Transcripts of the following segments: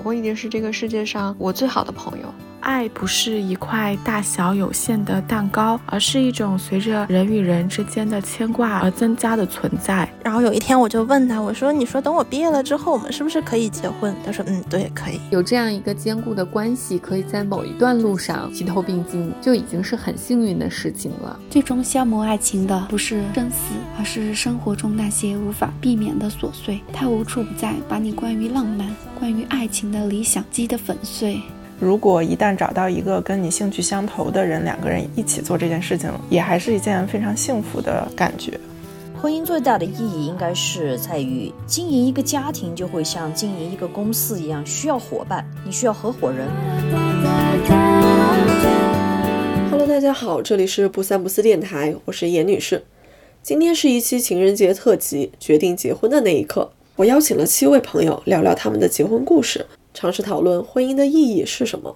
老公一定是这个世界上我最好的朋友。爱不是一块大小有限的蛋糕，而是一种随着人与人之间的牵挂而增加的存在。然后有一天我就问他，我说：“你说等我毕业了之后，我们是不是可以结婚？”他说：“嗯，对，可以。”有这样一个坚固的关系，可以在某一段路上齐头并进，就已经是很幸运的事情了。最终消磨爱情的不是生死，而是生活中那些无法避免的琐碎。它无处不在，把你关于浪漫、关于爱情的理想击得粉碎。如果一旦找到一个跟你兴趣相投的人，两个人一起做这件事情，也还是一件非常幸福的感觉。婚姻最大的意义应该是在于经营一个家庭，就会像经营一个公司一样，需要伙伴，你需要合伙人。Hello，大家好，这里是不三不四电台，我是严女士。今天是一期情人节特辑，决定结婚的那一刻，我邀请了七位朋友聊聊他们的结婚故事。尝试讨论婚姻的意义是什么。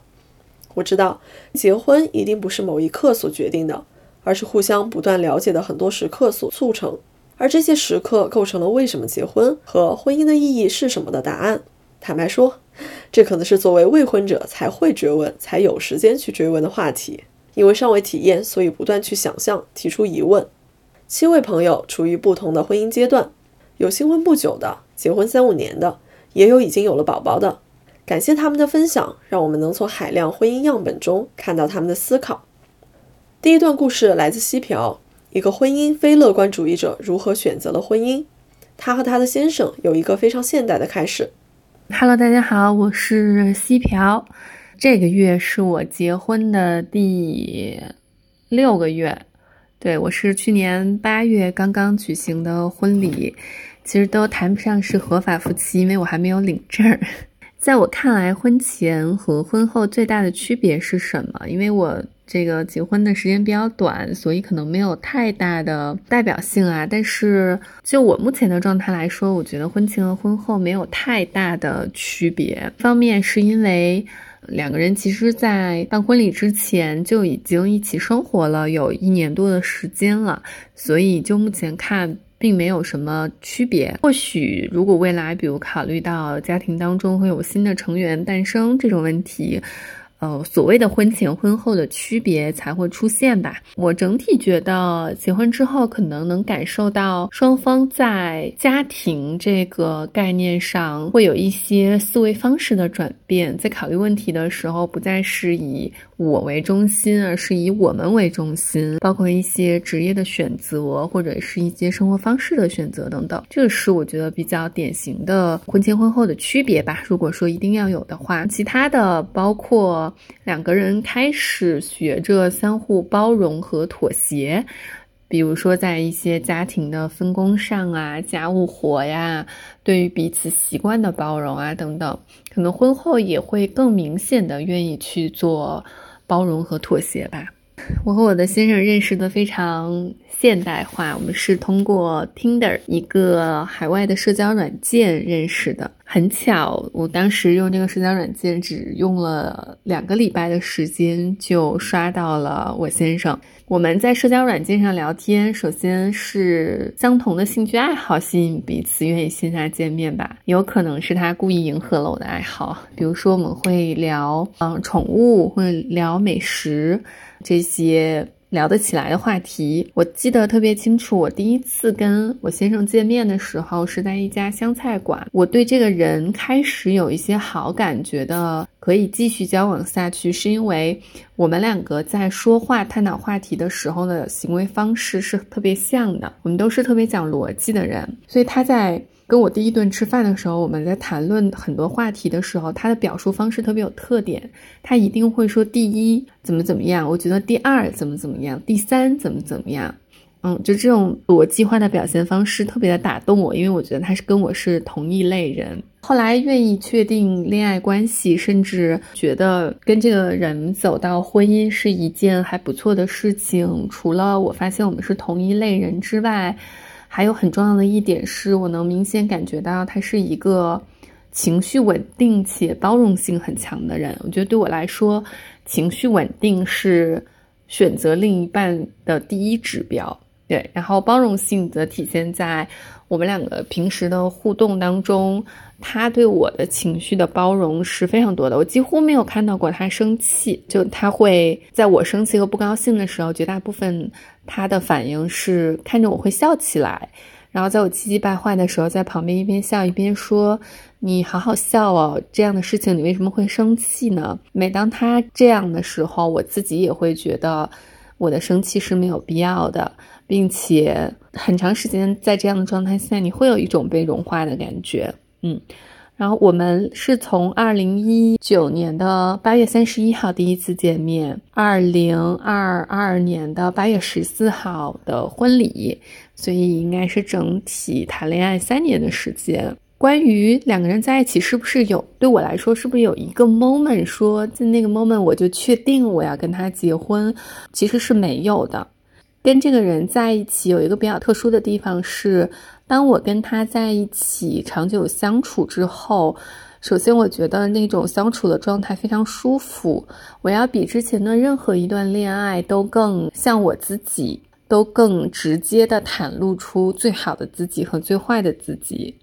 我知道，结婚一定不是某一刻所决定的，而是互相不断了解的很多时刻所促成。而这些时刻构成了为什么结婚和婚姻的意义是什么的答案。坦白说，这可能是作为未婚者才会追问、才有时间去追问的话题。因为尚未体验，所以不断去想象、提出疑问。七位朋友处于不同的婚姻阶段，有新婚不久的，结婚三五年的，也有已经有了宝宝的。感谢他们的分享，让我们能从海量婚姻样本中看到他们的思考。第一段故事来自西朴，一个婚姻非乐观主义者如何选择了婚姻。他和他的先生有一个非常现代的开始。Hello，大家好，我是西朴。这个月是我结婚的第六个月，对我是去年八月刚刚举行的婚礼，其实都谈不上是合法夫妻，因为我还没有领证。在我看来，婚前和婚后最大的区别是什么？因为我这个结婚的时间比较短，所以可能没有太大的代表性啊。但是就我目前的状态来说，我觉得婚前和婚后没有太大的区别。方面是因为两个人其实，在办婚礼之前就已经一起生活了有一年多的时间了，所以就目前看。并没有什么区别。或许，如果未来，比如考虑到家庭当中会有新的成员诞生这种问题。呃，所谓的婚前婚后的区别才会出现吧。我整体觉得，结婚之后可能能感受到双方在家庭这个概念上会有一些思维方式的转变，在考虑问题的时候，不再是以我为中心，而是以我们为中心，包括一些职业的选择，或者是一些生活方式的选择等等。这是我觉得比较典型的婚前婚后的区别吧。如果说一定要有的话，其他的包括。两个人开始学着相互包容和妥协，比如说在一些家庭的分工上啊、家务活呀、对于彼此习惯的包容啊等等，可能婚后也会更明显的愿意去做包容和妥协吧。我和我的先生认识的非常现代化，我们是通过 Tinder 一个海外的社交软件认识的。很巧，我当时用这个社交软件只用了两个礼拜的时间，就刷到了我先生。我们在社交软件上聊天，首先是相同的兴趣爱好吸引彼此，愿意线下见面吧。有可能是他故意迎合了我的爱好，比如说我们会聊嗯宠物，会聊美食这些。聊得起来的话题，我记得特别清楚。我第一次跟我先生见面的时候是在一家湘菜馆，我对这个人开始有一些好感，觉得可以继续交往下去，是因为我们两个在说话、探讨话题的时候的行为方式是特别像的。我们都是特别讲逻辑的人，所以他在。跟我第一顿吃饭的时候，我们在谈论很多话题的时候，他的表述方式特别有特点。他一定会说第一怎么怎么样，我觉得第二怎么怎么样，第三怎么怎么样。嗯，就这种逻辑化的表现方式特别的打动我，因为我觉得他是跟我是同一类人。后来愿意确定恋爱关系，甚至觉得跟这个人走到婚姻是一件还不错的事情。除了我发现我们是同一类人之外。还有很重要的一点是，我能明显感觉到他是一个情绪稳定且包容性很强的人。我觉得对我来说，情绪稳定是选择另一半的第一指标。对，然后包容性则体现在我们两个平时的互动当中，他对我的情绪的包容是非常多的。我几乎没有看到过他生气，就他会在我生气和不高兴的时候，绝大部分他的反应是看着我会笑起来，然后在我气急败坏的时候，在旁边一边笑一边说：“你好好笑哦，这样的事情你为什么会生气呢？”每当他这样的时候，我自己也会觉得我的生气是没有必要的。并且很长时间在这样的状态下，你会有一种被融化的感觉，嗯。然后我们是从二零一九年的八月三十一号第一次见面，二零二二年的八月十四号的婚礼，所以应该是整体谈恋爱三年的时间。关于两个人在一起是不是有对我来说是不是有一个 moment 说在那个 moment 我就确定我要跟他结婚，其实是没有的。跟这个人在一起有一个比较特殊的地方是，当我跟他在一起长久相处之后，首先我觉得那种相处的状态非常舒服。我要比之前的任何一段恋爱都更像我自己，都更直接的袒露出最好的自己和最坏的自己。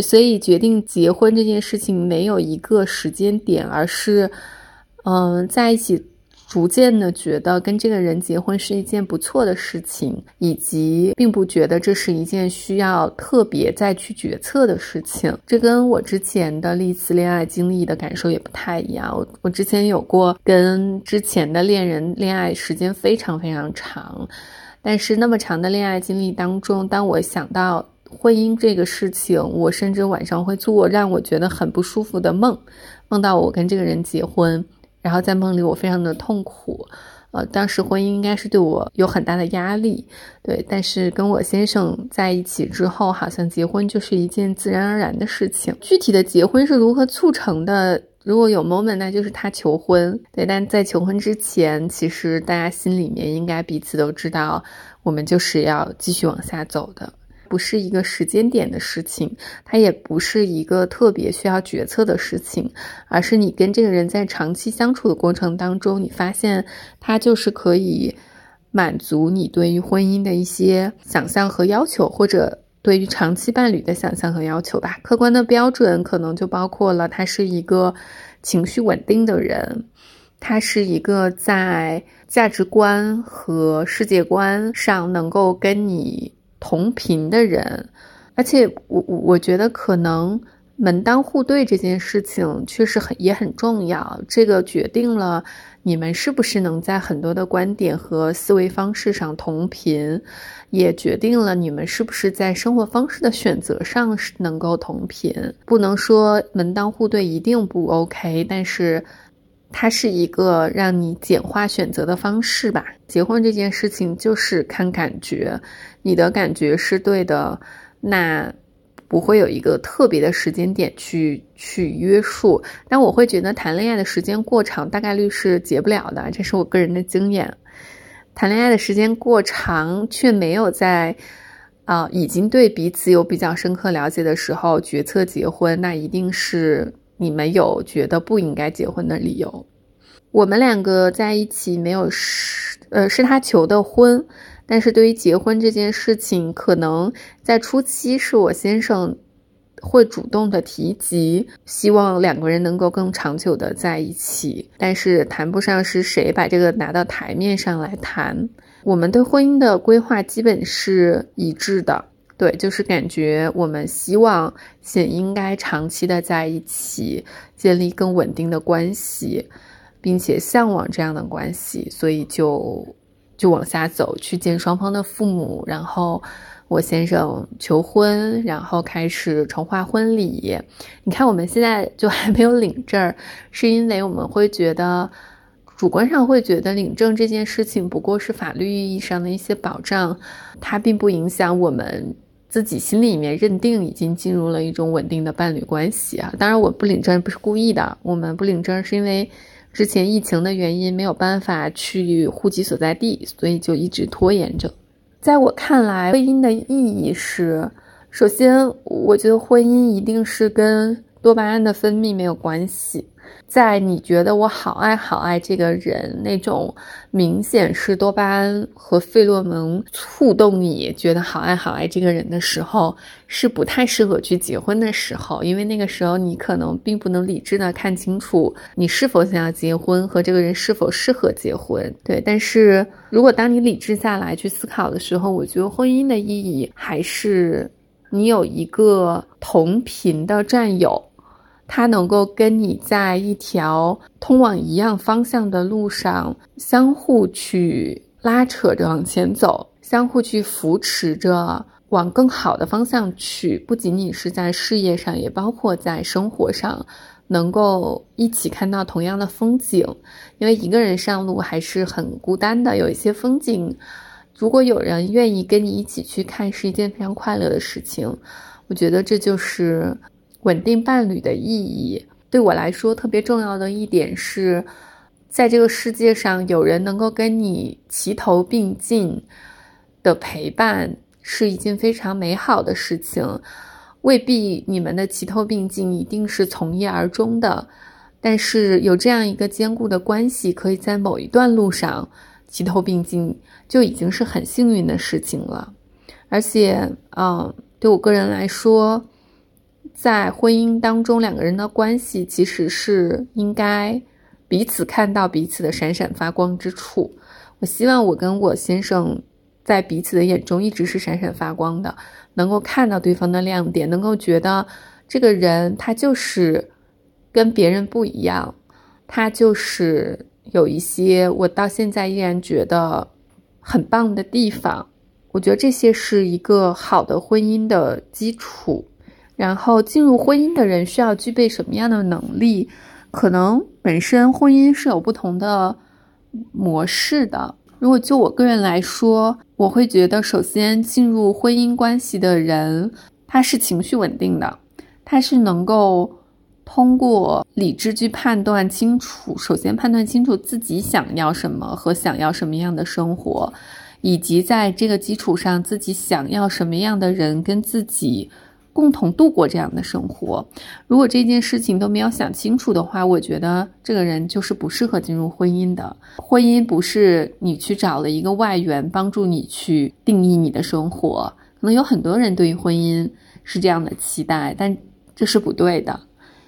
所以决定结婚这件事情没有一个时间点，而是，嗯，在一起。逐渐的觉得跟这个人结婚是一件不错的事情，以及并不觉得这是一件需要特别再去决策的事情。这跟我之前的历次恋爱经历的感受也不太一样。我我之前有过跟之前的恋人恋爱时间非常非常长，但是那么长的恋爱经历当中，当我想到婚姻这个事情，我甚至晚上会做让我觉得很不舒服的梦，梦到我跟这个人结婚。然后在梦里，我非常的痛苦，呃，当时婚姻应该是对我有很大的压力，对。但是跟我先生在一起之后，好像结婚就是一件自然而然的事情。具体的结婚是如何促成的？如果有 moment，那就是他求婚，对。但在求婚之前，其实大家心里面应该彼此都知道，我们就是要继续往下走的。不是一个时间点的事情，它也不是一个特别需要决策的事情，而是你跟这个人在长期相处的过程当中，你发现他就是可以满足你对于婚姻的一些想象和要求，或者对于长期伴侣的想象和要求吧。客观的标准可能就包括了他是一个情绪稳定的人，他是一个在价值观和世界观上能够跟你。同频的人，而且我我我觉得可能门当户对这件事情确实很也很重要，这个决定了你们是不是能在很多的观点和思维方式上同频，也决定了你们是不是在生活方式的选择上是能够同频。不能说门当户对一定不 OK，但是。它是一个让你简化选择的方式吧。结婚这件事情就是看感觉，你的感觉是对的，那不会有一个特别的时间点去去约束。但我会觉得谈恋爱的时间过长，大概率是结不了的，这是我个人的经验。谈恋爱的时间过长，却没有在啊已经对彼此有比较深刻了解的时候决策结婚，那一定是。你们有觉得不应该结婚的理由？我们两个在一起没有是呃是他求的婚，但是对于结婚这件事情，可能在初期是我先生会主动的提及，希望两个人能够更长久的在一起，但是谈不上是谁把这个拿到台面上来谈。我们对婚姻的规划基本是一致的。对，就是感觉我们希望先应该长期的在一起，建立更稳定的关系，并且向往这样的关系，所以就就往下走，去见双方的父母，然后我先生求婚，然后开始筹划婚礼。你看，我们现在就还没有领证，是因为我们会觉得主观上会觉得领证这件事情不过是法律意义上的一些保障，它并不影响我们。自己心里面认定已经进入了一种稳定的伴侣关系啊，当然我不领证不是故意的，我们不领证是因为之前疫情的原因没有办法去户籍所在地，所以就一直拖延着。在我看来，婚姻的意义是，首先我觉得婚姻一定是跟多巴胺的分泌没有关系，在你觉得我好爱好爱这个人，那种明显是多巴胺和费洛蒙触动你觉得好爱好爱这个人的时候，是不太适合去结婚的时候，因为那个时候你可能并不能理智的看清楚你是否想要结婚和这个人是否适合结婚。对，但是如果当你理智下来去思考的时候，我觉得婚姻的意义还是你有一个同频的战友。他能够跟你在一条通往一样方向的路上相互去拉扯着往前走，相互去扶持着往更好的方向去。不仅仅是在事业上，也包括在生活上，能够一起看到同样的风景。因为一个人上路还是很孤单的，有一些风景，如果有人愿意跟你一起去看，是一件非常快乐的事情。我觉得这就是。稳定伴侣的意义，对我来说特别重要的一点是，在这个世界上有人能够跟你齐头并进的陪伴，是一件非常美好的事情。未必你们的齐头并进一定是从一而终的，但是有这样一个坚固的关系，可以在某一段路上齐头并进，就已经是很幸运的事情了。而且，嗯，对我个人来说。在婚姻当中，两个人的关系其实是应该彼此看到彼此的闪闪发光之处。我希望我跟我先生在彼此的眼中一直是闪闪发光的，能够看到对方的亮点，能够觉得这个人他就是跟别人不一样，他就是有一些我到现在依然觉得很棒的地方。我觉得这些是一个好的婚姻的基础。然后进入婚姻的人需要具备什么样的能力？可能本身婚姻是有不同的模式的。如果就我个人来说，我会觉得，首先进入婚姻关系的人，他是情绪稳定的，他是能够通过理智去判断清楚，首先判断清楚自己想要什么和想要什么样的生活，以及在这个基础上，自己想要什么样的人跟自己。共同度过这样的生活，如果这件事情都没有想清楚的话，我觉得这个人就是不适合进入婚姻的。婚姻不是你去找了一个外援帮助你去定义你的生活，可能有很多人对于婚姻是这样的期待，但这是不对的。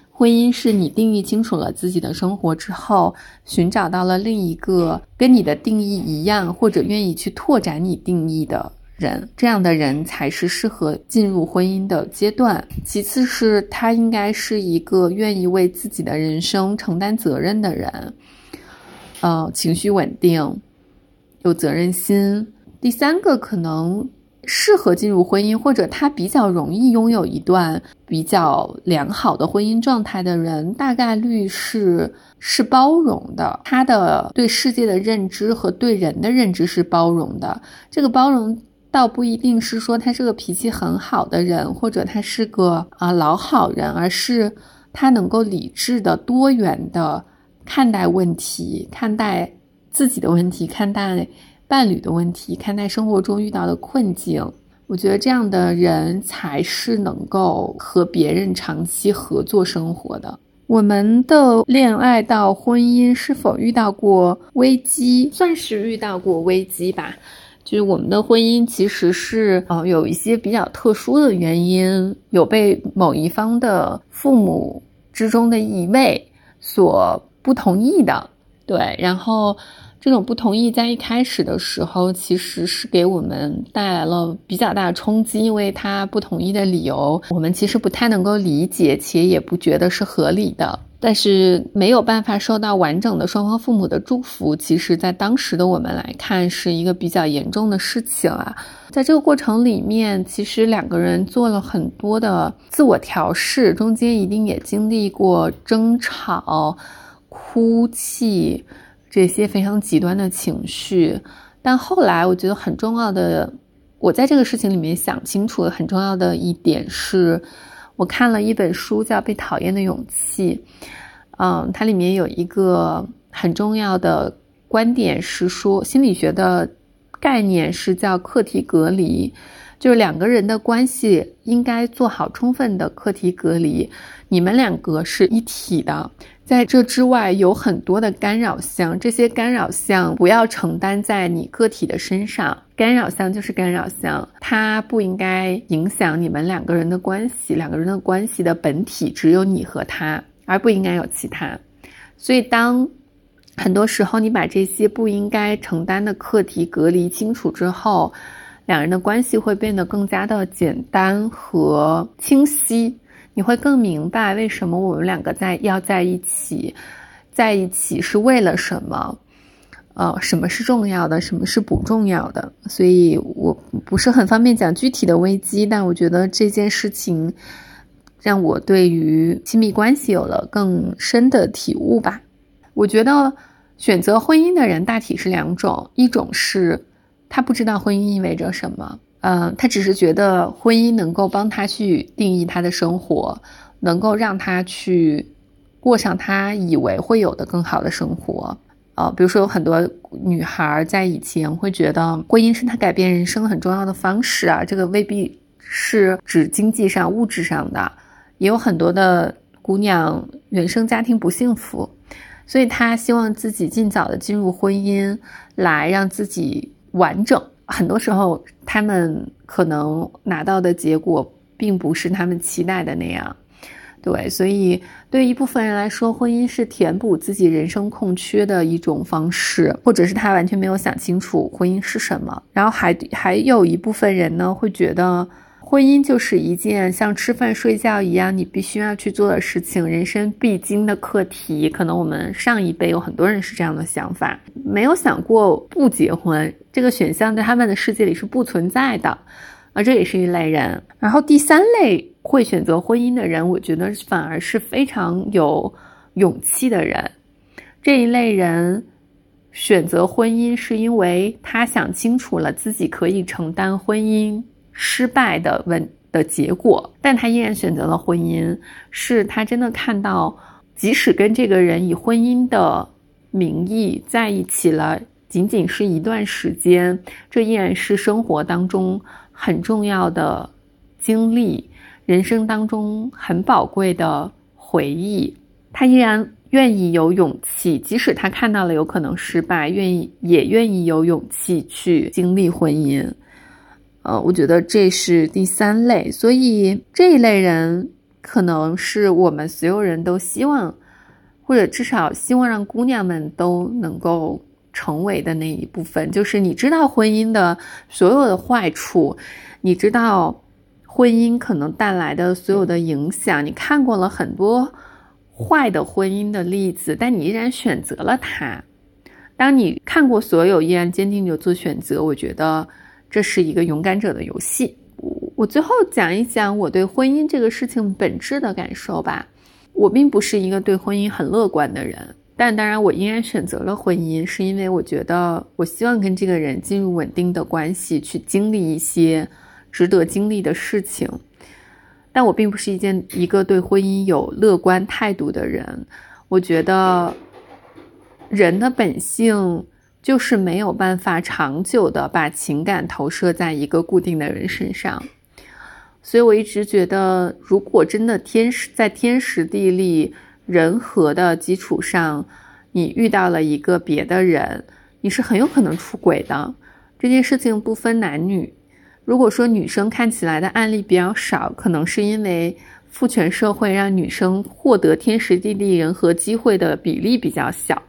婚姻是你定义清楚了自己的生活之后，寻找到了另一个跟你的定义一样，或者愿意去拓展你定义的。人这样的人才是适合进入婚姻的阶段。其次是他应该是一个愿意为自己的人生承担责任的人，呃，情绪稳定，有责任心。第三个可能适合进入婚姻，或者他比较容易拥有一段比较良好的婚姻状态的人，大概率是是包容的。他的对世界的认知和对人的认知是包容的。这个包容。倒不一定是说他是个脾气很好的人，或者他是个啊老好人，而是他能够理智的、多元的看待问题，看待自己的问题，看待伴侣的问题，看待生活中遇到的困境。我觉得这样的人才是能够和别人长期合作生活的。我们的恋爱到婚姻是否遇到过危机？算是遇到过危机吧。就是我们的婚姻其实是呃有一些比较特殊的原因，有被某一方的父母之中的一位所不同意的，对，然后这种不同意在一开始的时候其实是给我们带来了比较大的冲击，因为他不同意的理由我们其实不太能够理解，且也不觉得是合理的。但是没有办法收到完整的双方父母的祝福，其实，在当时的我们来看，是一个比较严重的事情啊。在这个过程里面，其实两个人做了很多的自我调试，中间一定也经历过争吵、哭泣这些非常极端的情绪。但后来，我觉得很重要的，我在这个事情里面想清楚了很重要的一点是。我看了一本书，叫《被讨厌的勇气》。嗯，它里面有一个很重要的观点是说，心理学的概念是叫课题隔离，就是两个人的关系应该做好充分的课题隔离。你们两个是一体的，在这之外有很多的干扰项，这些干扰项不要承担在你个体的身上。干扰项就是干扰项，它不应该影响你们两个人的关系。两个人的关系的本体只有你和他，而不应该有其他。所以，当很多时候你把这些不应该承担的课题隔离清楚之后，两人的关系会变得更加的简单和清晰。你会更明白为什么我们两个在要在一起，在一起是为了什么？呃，什么是重要的，什么是不重要的？所以我不是很方便讲具体的危机，但我觉得这件事情让我对于亲密关系有了更深的体悟吧。我觉得选择婚姻的人大体是两种，一种是他不知道婚姻意味着什么。嗯，他只是觉得婚姻能够帮他去定义他的生活，能够让他去过上他以为会有的更好的生活。呃，比如说有很多女孩在以前会觉得婚姻是她改变人生很重要的方式啊，这个未必是指经济上、物质上的，也有很多的姑娘原生家庭不幸福，所以她希望自己尽早的进入婚姻，来让自己完整。很多时候，他们可能拿到的结果并不是他们期待的那样，对，所以对一部分人来说，婚姻是填补自己人生空缺的一种方式，或者是他完全没有想清楚婚姻是什么。然后还还有一部分人呢，会觉得。婚姻就是一件像吃饭睡觉一样，你必须要去做的事情，人生必经的课题。可能我们上一辈有很多人是这样的想法，没有想过不结婚这个选项在他们的世界里是不存在的，啊，这也是一类人。然后第三类会选择婚姻的人，我觉得反而是非常有勇气的人。这一类人选择婚姻，是因为他想清楚了自己可以承担婚姻。失败的问的结果，但他依然选择了婚姻，是他真的看到，即使跟这个人以婚姻的名义在一起了，仅仅是一段时间，这依然是生活当中很重要的经历，人生当中很宝贵的回忆。他依然愿意有勇气，即使他看到了有可能失败，愿意也愿意有勇气去经历婚姻。呃，我觉得这是第三类，所以这一类人可能是我们所有人都希望，或者至少希望让姑娘们都能够成为的那一部分。就是你知道婚姻的所有的坏处，你知道婚姻可能带来的所有的影响，你看过了很多坏的婚姻的例子，但你依然选择了它。当你看过所有，依然坚定地做选择，我觉得。这是一个勇敢者的游戏。我我最后讲一讲我对婚姻这个事情本质的感受吧。我并不是一个对婚姻很乐观的人，但当然我依然选择了婚姻，是因为我觉得我希望跟这个人进入稳定的关系，去经历一些值得经历的事情。但我并不是一件一个对婚姻有乐观态度的人。我觉得人的本性。就是没有办法长久的把情感投射在一个固定的人身上，所以我一直觉得，如果真的天时在天时地利人和的基础上，你遇到了一个别的人，你是很有可能出轨的。这件事情不分男女。如果说女生看起来的案例比较少，可能是因为父权社会让女生获得天时地利人和机会的比例比较小。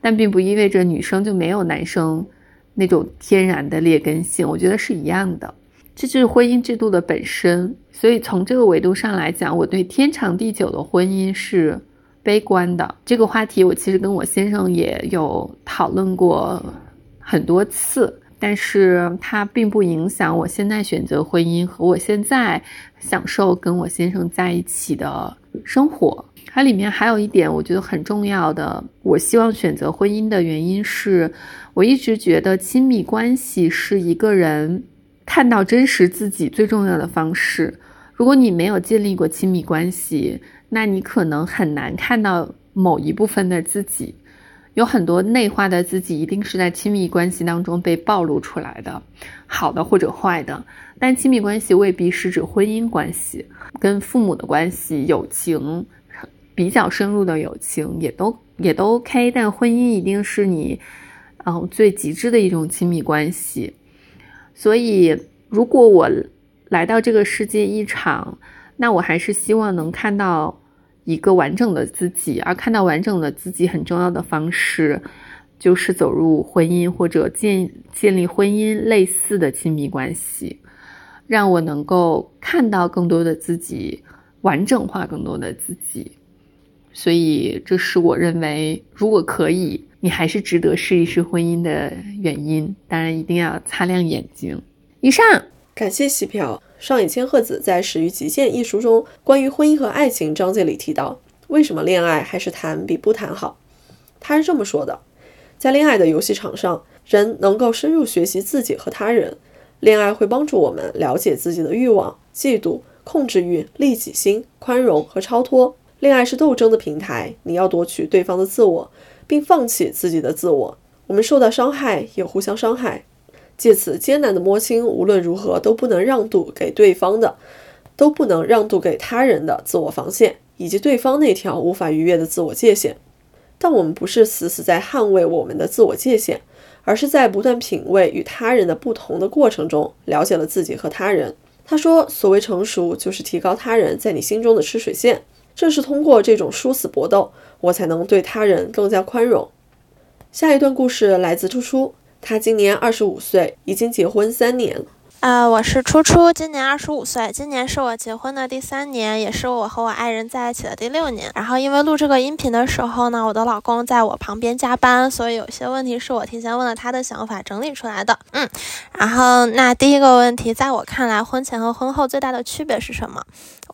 但并不意味着女生就没有男生那种天然的劣根性，我觉得是一样的。这就是婚姻制度的本身。所以从这个维度上来讲，我对天长地久的婚姻是悲观的。这个话题我其实跟我先生也有讨论过很多次，但是它并不影响我现在选择婚姻和我现在享受跟我先生在一起的生活。它里面还有一点我觉得很重要的，我希望选择婚姻的原因是，我一直觉得亲密关系是一个人看到真实自己最重要的方式。如果你没有建立过亲密关系，那你可能很难看到某一部分的自己。有很多内化的自己，一定是在亲密关系当中被暴露出来的，好的或者坏的。但亲密关系未必是指婚姻关系，跟父母的关系、友情。比较深入的友情也都也都 OK，但婚姻一定是你，嗯，最极致的一种亲密关系。所以，如果我来到这个世界一场，那我还是希望能看到一个完整的自己，而看到完整的自己很重要的方式，就是走入婚姻或者建建立婚姻类似的亲密关系，让我能够看到更多的自己，完整化更多的自己。所以，这是我认为，如果可以，你还是值得试一试婚姻的原因。当然，一定要擦亮眼睛。以上，感谢西飘。上野千鹤子在《始于极限》一书中关于婚姻和爱情章节里提到，为什么恋爱还是谈比不谈好？他是这么说的：在恋爱的游戏场上，人能够深入学习自己和他人。恋爱会帮助我们了解自己的欲望、嫉妒、控制欲、利己心、宽容和超脱。恋爱是斗争的平台，你要夺取对方的自我，并放弃自己的自我。我们受到伤害，也互相伤害，借此艰难的摸清，无论如何都不能让渡给对方的，都不能让渡给他人的自我防线，以及对方那条无法逾越的自我界限。但我们不是死死在捍卫我们的自我界限，而是在不断品味与他人的不同的过程中，了解了自己和他人。他说：“所谓成熟，就是提高他人在你心中的吃水线。”正是通过这种殊死搏斗，我才能对他人更加宽容。下一段故事来自初初，他今年二十五岁，已经结婚三年。啊，我是初初，今年二十五岁，今年是我结婚的第三年，也是我和我爱人在一起的第六年。然后因为录这个音频的时候呢，我的老公在我旁边加班，所以有些问题是我提前问了他的想法整理出来的。嗯，然后那第一个问题，在我看来，婚前和婚后最大的区别是什么？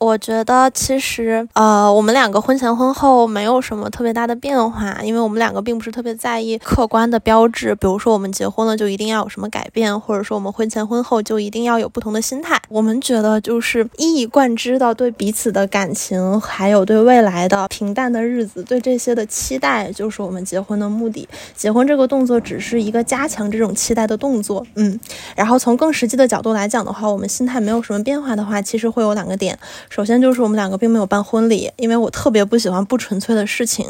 我觉得其实，呃，我们两个婚前婚后没有什么特别大的变化，因为我们两个并不是特别在意客观的标志，比如说我们结婚了就一定要有什么改变，或者说我们婚前婚后就一定要有不同的心态。我们觉得就是一以贯之的对彼此的感情，还有对未来的平淡的日子，对这些的期待，就是我们结婚的目的。结婚这个动作只是一个加强这种期待的动作，嗯。然后从更实际的角度来讲的话，我们心态没有什么变化的话，其实会有两个点。首先就是我们两个并没有办婚礼，因为我特别不喜欢不纯粹的事情。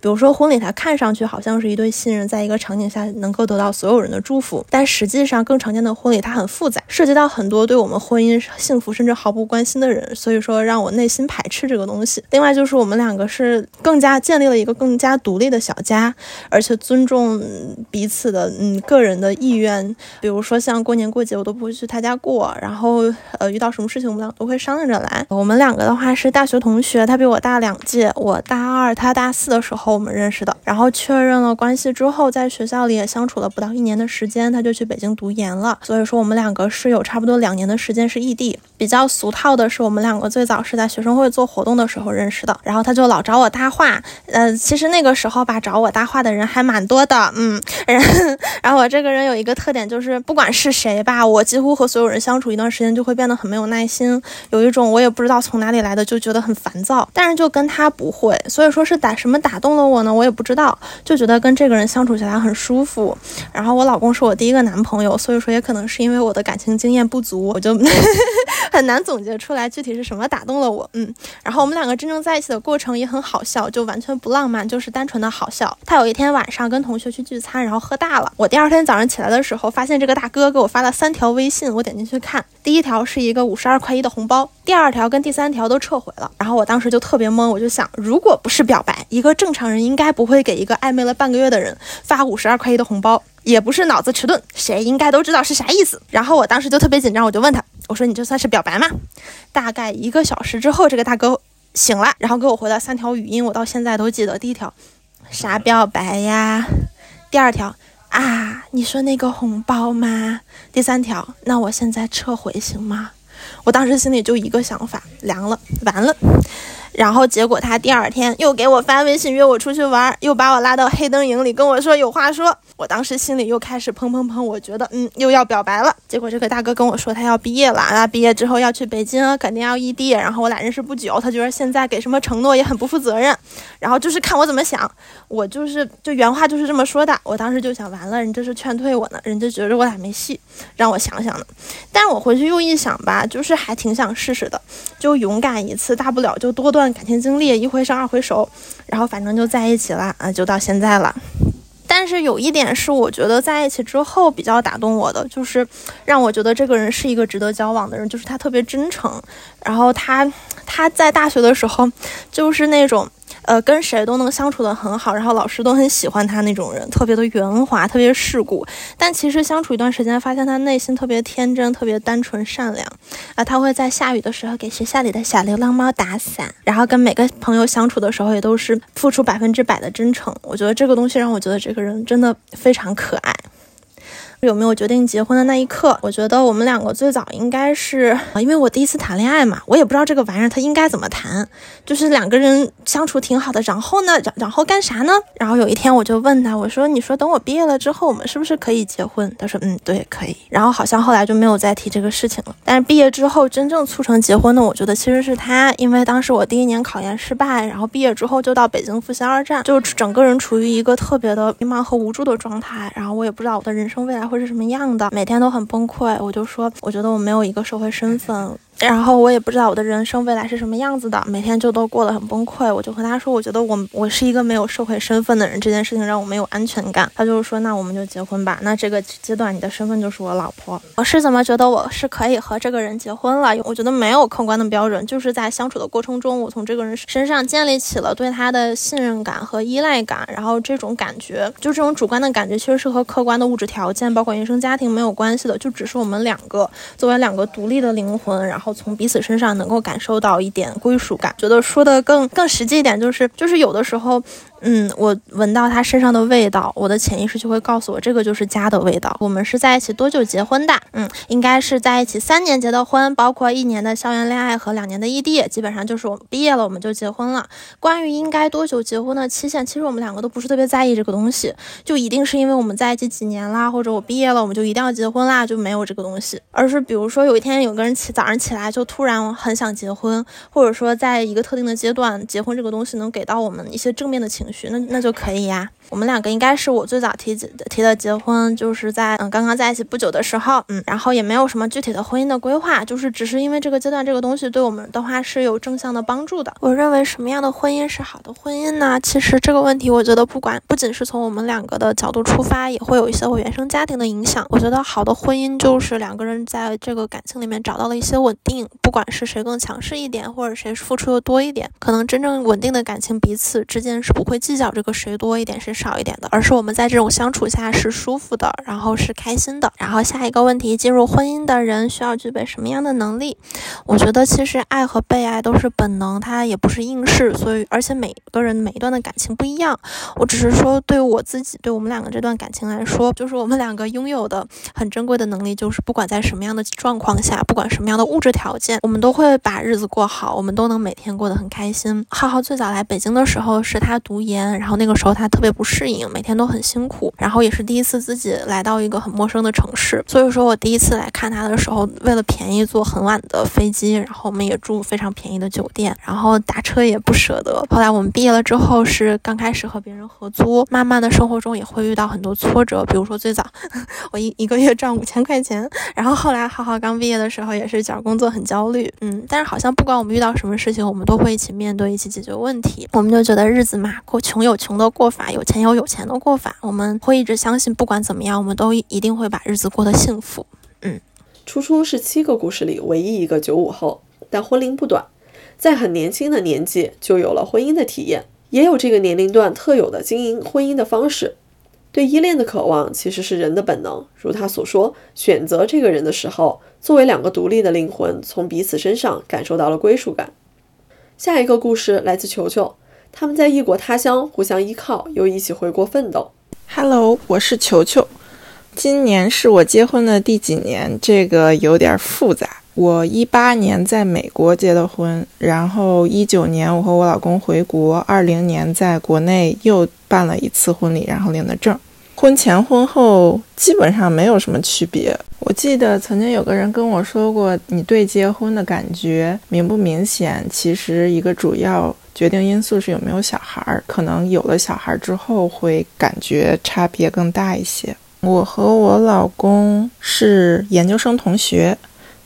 比如说婚礼，它看上去好像是一对新人在一个场景下能够得到所有人的祝福，但实际上更常见的婚礼它很复杂，涉及到很多对我们婚姻幸福甚至毫不关心的人，所以说让我内心排斥这个东西。另外就是我们两个是更加建立了一个更加独立的小家，而且尊重彼此的嗯个人的意愿。比如说像过年过节我都不会去他家过，然后呃遇到什么事情我们俩都会商量着来。我们两个的话是大学同学，他比我大两届，我大二，他大四的时候我们认识的，然后确认了关系之后，在学校里也相处了不到一年的时间，他就去北京读研了，所以说我们两个是有差不多两年的时间是异地。比较俗套的是，我们两个最早是在学生会做活动的时候认识的，然后他就老找我搭话，呃，其实那个时候吧，找我搭话的人还蛮多的，嗯，然后我这个人有一个特点，就是不管是谁吧，我几乎和所有人相处一段时间就会变得很没有耐心，有一种我也不知道从哪里来的就觉得很烦躁，但是就跟他不会，所以说是打什么打动了我呢？我也不知道，就觉得跟这个人相处起来很舒服。然后我老公是我第一个男朋友，所以说也可能是因为我的感情经验不足，我就 很难总结出来具体是什么打动了我。嗯，然后我们两个真正在一起的过程也很好笑，就完全不浪漫，就是单纯的好笑。他有一天晚上跟同学去聚餐，然后喝大了。我第二天早上起来的时候，发现这个大哥给我发了三条微信，我点进去看，第一条是一个五十二块一的红包，第二条跟第三条都撤回了。然后我当时就特别懵，我就想，如果不是表白，一个正常人应该不会给一个暧昧了半个月的人发五十二块一的红包，也不是脑子迟钝，谁应该都知道是啥意思。然后我当时就特别紧张，我就问他，我说你这算是表白吗？大概一个小时之后，这个大哥醒了，然后给我回了三条语音，我到现在都记得。第一条，啥表白呀？第二条，啊，你说那个红包吗？第三条，那我现在撤回行吗？我当时心里就一个想法，凉了，完了。然后结果他第二天又给我发微信约我出去玩，又把我拉到黑灯营里跟我说有话说。我当时心里又开始砰砰砰，我觉得嗯又要表白了。结果这个大哥跟我说他要毕业了，那毕业之后要去北京，肯定要异地。然后我俩认识不久，他觉得现在给什么承诺也很不负责任。然后就是看我怎么想，我就是就原话就是这么说的。我当时就想完了，人这是劝退我呢，人家觉得我俩没戏，让我想想呢。但我回去又一想吧，就是还挺想试试的，就勇敢一次，大不了就多断。感情经历，一回生二回熟，然后反正就在一起了啊，就到现在了。但是有一点是，我觉得在一起之后比较打动我的，就是让我觉得这个人是一个值得交往的人，就是他特别真诚，然后他他在大学的时候就是那种。呃，跟谁都能相处得很好，然后老师都很喜欢他那种人，特别的圆滑，特别世故。但其实相处一段时间，发现他内心特别天真，特别单纯善良。啊，他会在下雨的时候给学校里的小流浪猫打伞，然后跟每个朋友相处的时候也都是付出百分之百的真诚。我觉得这个东西让我觉得这个人真的非常可爱。有没有决定结婚的那一刻？我觉得我们两个最早应该是，因为我第一次谈恋爱嘛，我也不知道这个玩意儿它应该怎么谈，就是两个人相处挺好的，然后呢，然然后干啥呢？然后有一天我就问他，我说：“你说等我毕业了之后，我们是不是可以结婚？”他说：“嗯，对，可以。”然后好像后来就没有再提这个事情了。但是毕业之后真正促成结婚的，我觉得其实是他，因为当时我第一年考研失败，然后毕业之后就到北京复习二战，就整个人处于一个特别的迷茫和无助的状态，然后我也不知道我的人生未来会是什么样的，每天都很崩溃。我就说，我觉得我没有一个社会身份。然后我也不知道我的人生未来是什么样子的，每天就都过得很崩溃。我就和他说，我觉得我我是一个没有社会身份的人，这件事情让我没有安全感。他就是说，那我们就结婚吧。那这个阶段你的身份就是我老婆。我是怎么觉得我是可以和这个人结婚了？我觉得没有客观的标准，就是在相处的过程中，我从这个人身上建立起了对他的信任感和依赖感。然后这种感觉，就这种主观的感觉，其实是和客观的物质条件，包括原生家庭没有关系的，就只是我们两个作为两个独立的灵魂，然后从彼此身上。能够感受到一点归属感，觉得说的更更实际一点，就是就是有的时候。嗯，我闻到他身上的味道，我的潜意识就会告诉我，这个就是家的味道。我们是在一起多久结婚的？嗯，应该是在一起三年结的婚，包括一年的校园恋爱和两年的异地，基本上就是我们毕业了我们就结婚了。关于应该多久结婚的期限，其实我们两个都不是特别在意这个东西，就一定是因为我们在一起几年啦，或者我毕业了我们就一定要结婚啦，就没有这个东西。而是比如说有一天有个人起早上起来就突然很想结婚，或者说在一个特定的阶段结婚这个东西能给到我们一些正面的情绪，那那就可以呀。我们两个应该是我最早提提的结婚，就是在嗯刚刚在一起不久的时候，嗯，然后也没有什么具体的婚姻的规划，就是只是因为这个阶段这个东西对我们的话是有正向的帮助的。我认为什么样的婚姻是好的婚姻呢？其实这个问题，我觉得不管不仅是从我们两个的角度出发，也会有一些我原生家庭的影响。我觉得好的婚姻就是两个人在这个感情里面找到了一些稳定，不管是谁更强势一点，或者谁付出的多一点，可能真正稳定的感情彼此之间是不会计较这个谁多一点谁。少少一点的，而是我们在这种相处下是舒服的，然后是开心的。然后下一个问题，进入婚姻的人需要具备什么样的能力？我觉得其实爱和被爱都是本能，它也不是应试，所以而且每个人每一段的感情不一样。我只是说，对我自己，对我们两个这段感情来说，就是我们两个拥有的很珍贵的能力，就是不管在什么样的状况下，不管什么样的物质条件，我们都会把日子过好，我们都能每天过得很开心。浩浩最早来北京的时候是他读研，然后那个时候他特别不。适适应每天都很辛苦，然后也是第一次自己来到一个很陌生的城市，所以说我第一次来看他的时候，为了便宜坐很晚的飞机，然后我们也住非常便宜的酒店，然后打车也不舍得。后来我们毕业了之后，是刚开始和别人合租，慢慢的生活中也会遇到很多挫折，比如说最早 我一一个月赚五千块钱，然后后来浩浩刚毕业的时候也是找工作很焦虑，嗯，但是好像不管我们遇到什么事情，我们都会一起面对，一起解决问题。我们就觉得日子嘛，过穷有穷的过法，有钱。钱有有钱的过法，我们会一直相信，不管怎么样，我们都一定会把日子过得幸福。嗯，初初是七个故事里唯一一个九五后，但婚龄不短，在很年轻的年纪就有了婚姻的体验，也有这个年龄段特有的经营婚姻的方式。对依恋的渴望其实是人的本能，如他所说，选择这个人的时候，作为两个独立的灵魂，从彼此身上感受到了归属感。下一个故事来自球球。他们在异国他乡互相依靠，又一起回国奋斗。Hello，我是球球。今年是我结婚的第几年？这个有点复杂。我一八年在美国结的婚，然后一九年我和我老公回国，二零年在国内又办了一次婚礼，然后领的证。婚前婚后基本上没有什么区别。我记得曾经有个人跟我说过，你对结婚的感觉明不明显？其实一个主要。决定因素是有没有小孩儿，可能有了小孩儿之后会感觉差别更大一些。我和我老公是研究生同学，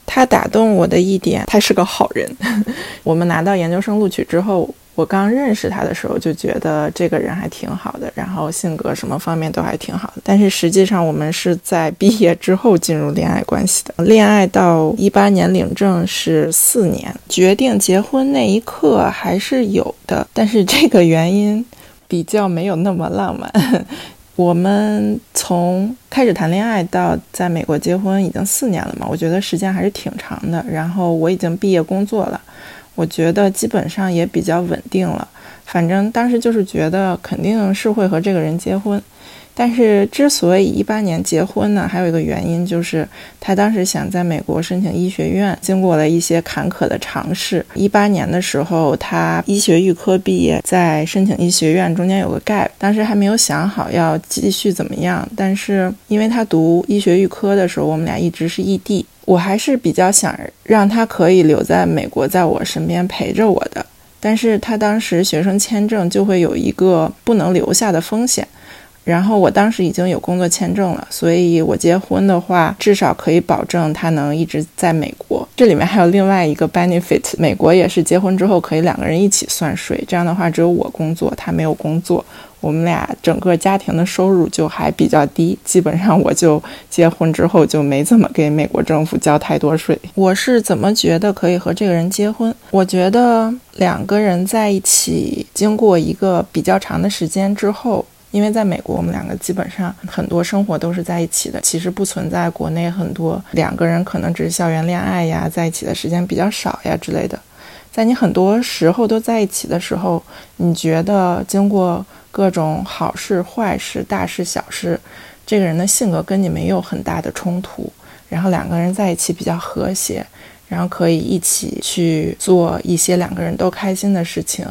他打动我的一点，他是个好人。我们拿到研究生录取之后。我刚认识他的时候就觉得这个人还挺好的，然后性格什么方面都还挺好的。但是实际上我们是在毕业之后进入恋爱关系的，恋爱到一八年领证是四年，决定结婚那一刻还是有的，但是这个原因比较没有那么浪漫。我们从开始谈恋爱到在美国结婚已经四年了嘛，我觉得时间还是挺长的。然后我已经毕业工作了。我觉得基本上也比较稳定了，反正当时就是觉得肯定是会和这个人结婚。但是之所以一八年结婚呢，还有一个原因就是他当时想在美国申请医学院，经过了一些坎坷的尝试。一八年的时候，他医学预科毕业，在申请医学院中间有个 gap，当时还没有想好要继续怎么样。但是因为他读医学预科的时候，我们俩一直是异地。我还是比较想让他可以留在美国，在我身边陪着我的，但是他当时学生签证就会有一个不能留下的风险。然后我当时已经有工作签证了，所以我结婚的话，至少可以保证他能一直在美国。这里面还有另外一个 benefit，美国也是结婚之后可以两个人一起算税，这样的话只有我工作，他没有工作，我们俩整个家庭的收入就还比较低。基本上我就结婚之后就没怎么给美国政府交太多税。我是怎么觉得可以和这个人结婚？我觉得两个人在一起，经过一个比较长的时间之后。因为在美国，我们两个基本上很多生活都是在一起的，其实不存在国内很多两个人可能只是校园恋爱呀，在一起的时间比较少呀之类的。在你很多时候都在一起的时候，你觉得经过各种好事、坏事、大事、小事，这个人的性格跟你没有很大的冲突，然后两个人在一起比较和谐，然后可以一起去做一些两个人都开心的事情。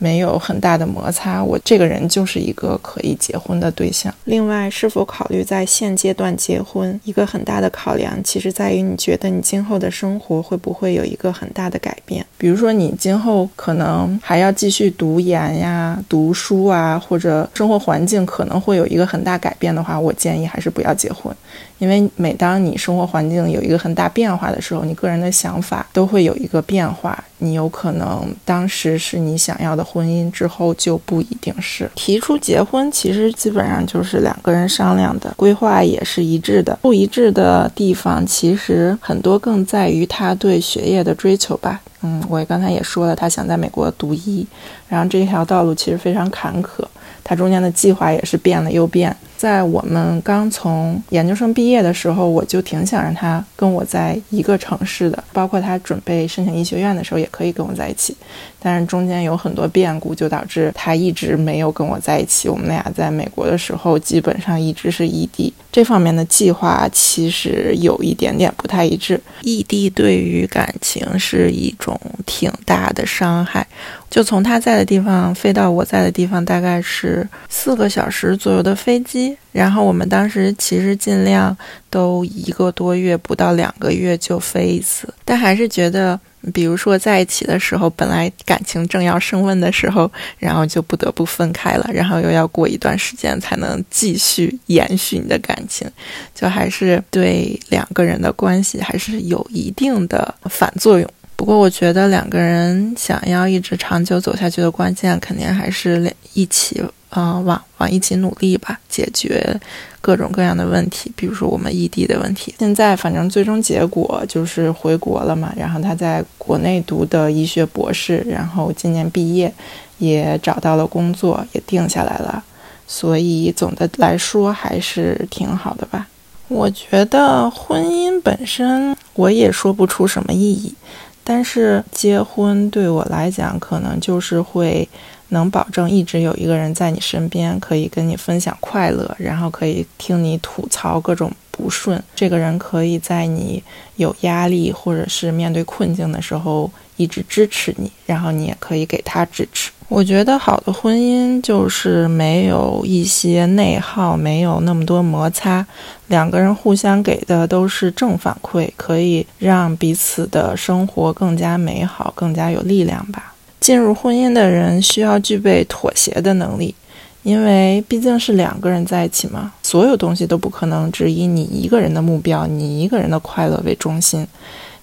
没有很大的摩擦，我这个人就是一个可以结婚的对象。另外，是否考虑在现阶段结婚，一个很大的考量，其实在于你觉得你今后的生活会不会有一个很大的改变。比如说，你今后可能还要继续读研呀、读书啊，或者生活环境可能会有一个很大改变的话，我建议还是不要结婚。因为每当你生活环境有一个很大变化的时候，你个人的想法都会有一个变化。你有可能当时是你想要的婚姻，之后就不一定是。提出结婚，其实基本上就是两个人商量的，规划也是一致的。不一致的地方，其实很多更在于他对学业的追求吧。嗯，我也刚才也说了，他想在美国读医，然后这条道路其实非常坎坷，他中间的计划也是变了又变。在我们刚从研究生毕业的时候，我就挺想让他跟我在一个城市的，包括他准备申请医学院的时候，也可以跟我在一起。但是中间有很多变故，就导致他一直没有跟我在一起。我们俩在美国的时候，基本上一直是异地。这方面的计划其实有一点点不太一致。异地对于感情是一种挺大的伤害。就从他在的地方飞到我在的地方，大概是四个小时左右的飞机。然后我们当时其实尽量都一个多月不到两个月就飞一次，但还是觉得，比如说在一起的时候，本来感情正要升温的时候，然后就不得不分开了，然后又要过一段时间才能继续延续你的感情，就还是对两个人的关系还是有一定的反作用。不过，我觉得两个人想要一直长久走下去的关键，肯定还是两一起，呃，往往一起努力吧，解决各种各样的问题，比如说我们异地的问题。现在反正最终结果就是回国了嘛，然后他在国内读的医学博士，然后今年毕业，也找到了工作，也定下来了，所以总的来说还是挺好的吧。我觉得婚姻本身，我也说不出什么意义。但是结婚对我来讲，可能就是会能保证一直有一个人在你身边，可以跟你分享快乐，然后可以听你吐槽各种不顺。这个人可以在你有压力或者是面对困境的时候一直支持你，然后你也可以给他支持。我觉得好的婚姻就是没有一些内耗，没有那么多摩擦，两个人互相给的都是正反馈，可以让彼此的生活更加美好，更加有力量吧。进入婚姻的人需要具备妥协的能力，因为毕竟是两个人在一起嘛，所有东西都不可能只以你一个人的目标、你一个人的快乐为中心。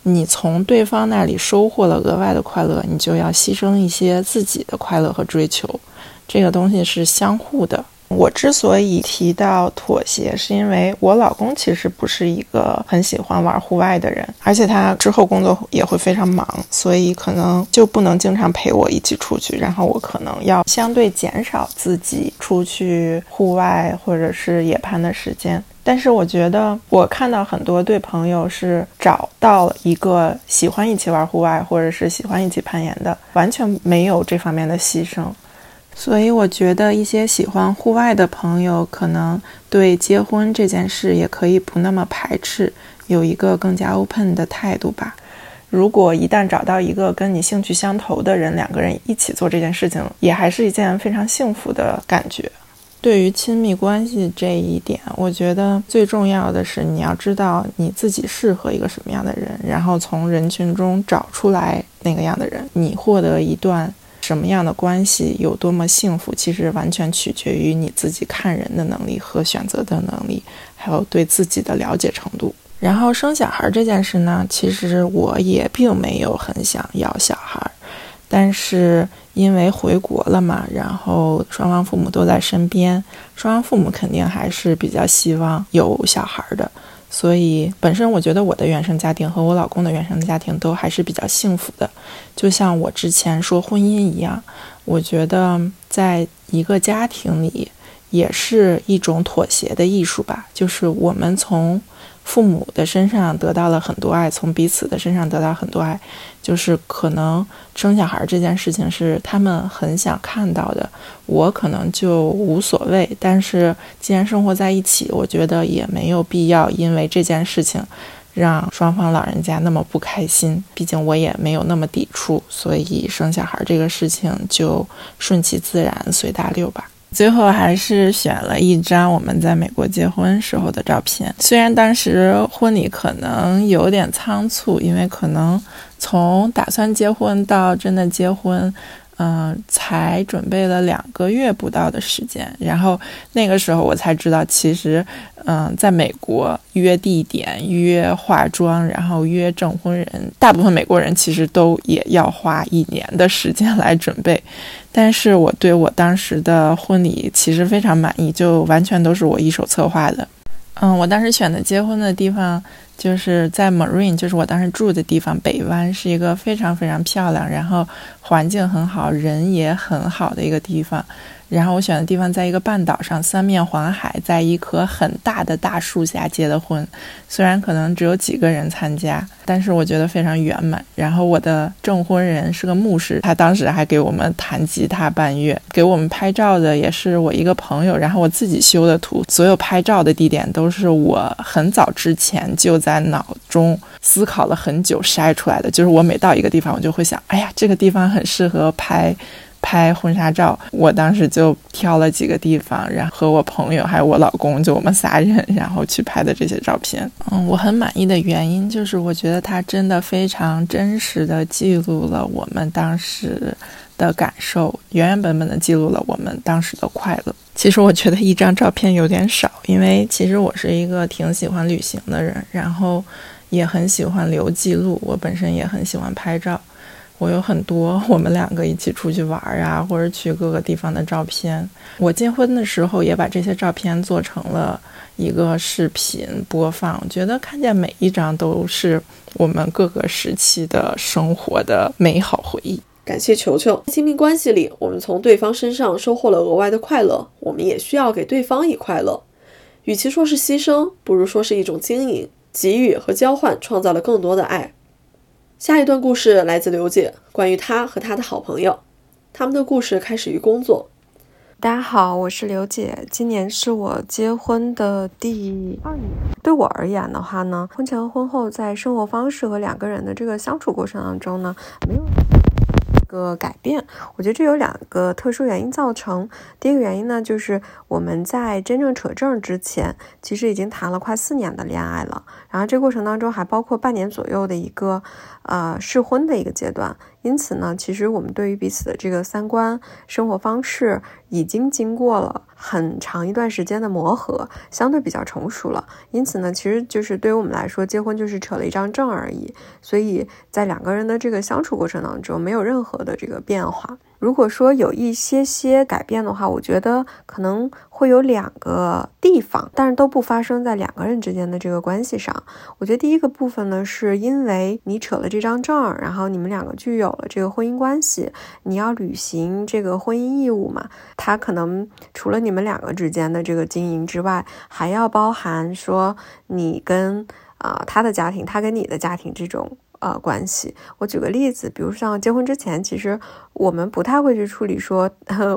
你从对方那里收获了额外的快乐，你就要牺牲一些自己的快乐和追求，这个东西是相互的。我之所以提到妥协，是因为我老公其实不是一个很喜欢玩户外的人，而且他之后工作也会非常忙，所以可能就不能经常陪我一起出去。然后我可能要相对减少自己出去户外或者是野攀的时间。但是我觉得，我看到很多对朋友是找到一个喜欢一起玩户外或者是喜欢一起攀岩的，完全没有这方面的牺牲。所以我觉得一些喜欢户外的朋友，可能对结婚这件事也可以不那么排斥，有一个更加 open 的态度吧。如果一旦找到一个跟你兴趣相投的人，两个人一起做这件事情，也还是一件非常幸福的感觉。对于亲密关系这一点，我觉得最重要的是你要知道你自己适合一个什么样的人，然后从人群中找出来那个样的人，你获得一段。什么样的关系有多么幸福，其实完全取决于你自己看人的能力和选择的能力，还有对自己的了解程度。然后生小孩这件事呢，其实我也并没有很想要小孩，但是因为回国了嘛，然后双方父母都在身边，双方父母肯定还是比较希望有小孩的。所以，本身我觉得我的原生家庭和我老公的原生家庭都还是比较幸福的，就像我之前说婚姻一样，我觉得在一个家庭里也是一种妥协的艺术吧，就是我们从。父母的身上得到了很多爱，从彼此的身上得到很多爱，就是可能生小孩这件事情是他们很想看到的，我可能就无所谓。但是既然生活在一起，我觉得也没有必要因为这件事情让双方老人家那么不开心。毕竟我也没有那么抵触，所以生小孩这个事情就顺其自然，随大流吧。最后还是选了一张我们在美国结婚时候的照片。虽然当时婚礼可能有点仓促，因为可能从打算结婚到真的结婚。嗯，才准备了两个月不到的时间，然后那个时候我才知道，其实，嗯，在美国约地点、约化妆，然后约证婚人，大部分美国人其实都也要花一年的时间来准备。但是我对我当时的婚礼其实非常满意，就完全都是我一手策划的。嗯，我当时选的结婚的地方。就是在 Marine，就是我当时住的地方，北湾是一个非常非常漂亮，然后环境很好，人也很好的一个地方。然后我选的地方在一个半岛上，三面环海，在一棵很大的大树下结的婚。虽然可能只有几个人参加，但是我觉得非常圆满。然后我的证婚人是个牧师，他当时还给我们弹吉他伴乐，给我们拍照的也是我一个朋友。然后我自己修的图，所有拍照的地点都是我很早之前就在脑中思考了很久筛出来的。就是我每到一个地方，我就会想，哎呀，这个地方很适合拍。拍婚纱照，我当时就挑了几个地方，然后和我朋友还有我老公，就我们仨人，然后去拍的这些照片。嗯，我很满意的原因就是，我觉得它真的非常真实的记录了我们当时的感受，原原本本的记录了我们当时的快乐。其实我觉得一张照片有点少，因为其实我是一个挺喜欢旅行的人，然后也很喜欢留记录，我本身也很喜欢拍照。我有很多我们两个一起出去玩啊，或者去各个地方的照片。我结婚的时候也把这些照片做成了一个视频播放。觉得看见每一张都是我们各个时期的生活的美好回忆。感谢球球，亲密关系里，我们从对方身上收获了额外的快乐，我们也需要给对方以快乐。与其说是牺牲，不如说是一种经营，给予和交换，创造了更多的爱。下一段故事来自刘姐，关于她和她的好朋友，他们的故事开始于工作。大家好，我是刘姐，今年是我结婚的第二年。对我而言的话呢，婚前和婚后在生活方式和两个人的这个相处过程当中呢，没有。个改变，我觉得这有两个特殊原因造成。第一个原因呢，就是我们在真正扯证之前，其实已经谈了快四年的恋爱了。然后这过程当中还包括半年左右的一个呃试婚的一个阶段，因此呢，其实我们对于彼此的这个三观、生活方式已经经过了很长一段时间的磨合，相对比较成熟了。因此呢，其实就是对于我们来说，结婚就是扯了一张证而已。所以在两个人的这个相处过程当中，没有任何的这个变化。如果说有一些些改变的话，我觉得可能会有两个地方，但是都不发生在两个人之间的这个关系上。我觉得第一个部分呢，是因为你扯了这张证，然后你们两个具有了这个婚姻关系，你要履行这个婚姻义务嘛。他可能除了你们两个之间的这个经营之外，还要包含说你跟啊他的家庭，他跟你的家庭这种。呃，关系。我举个例子，比如像结婚之前，其实我们不太会去处理说，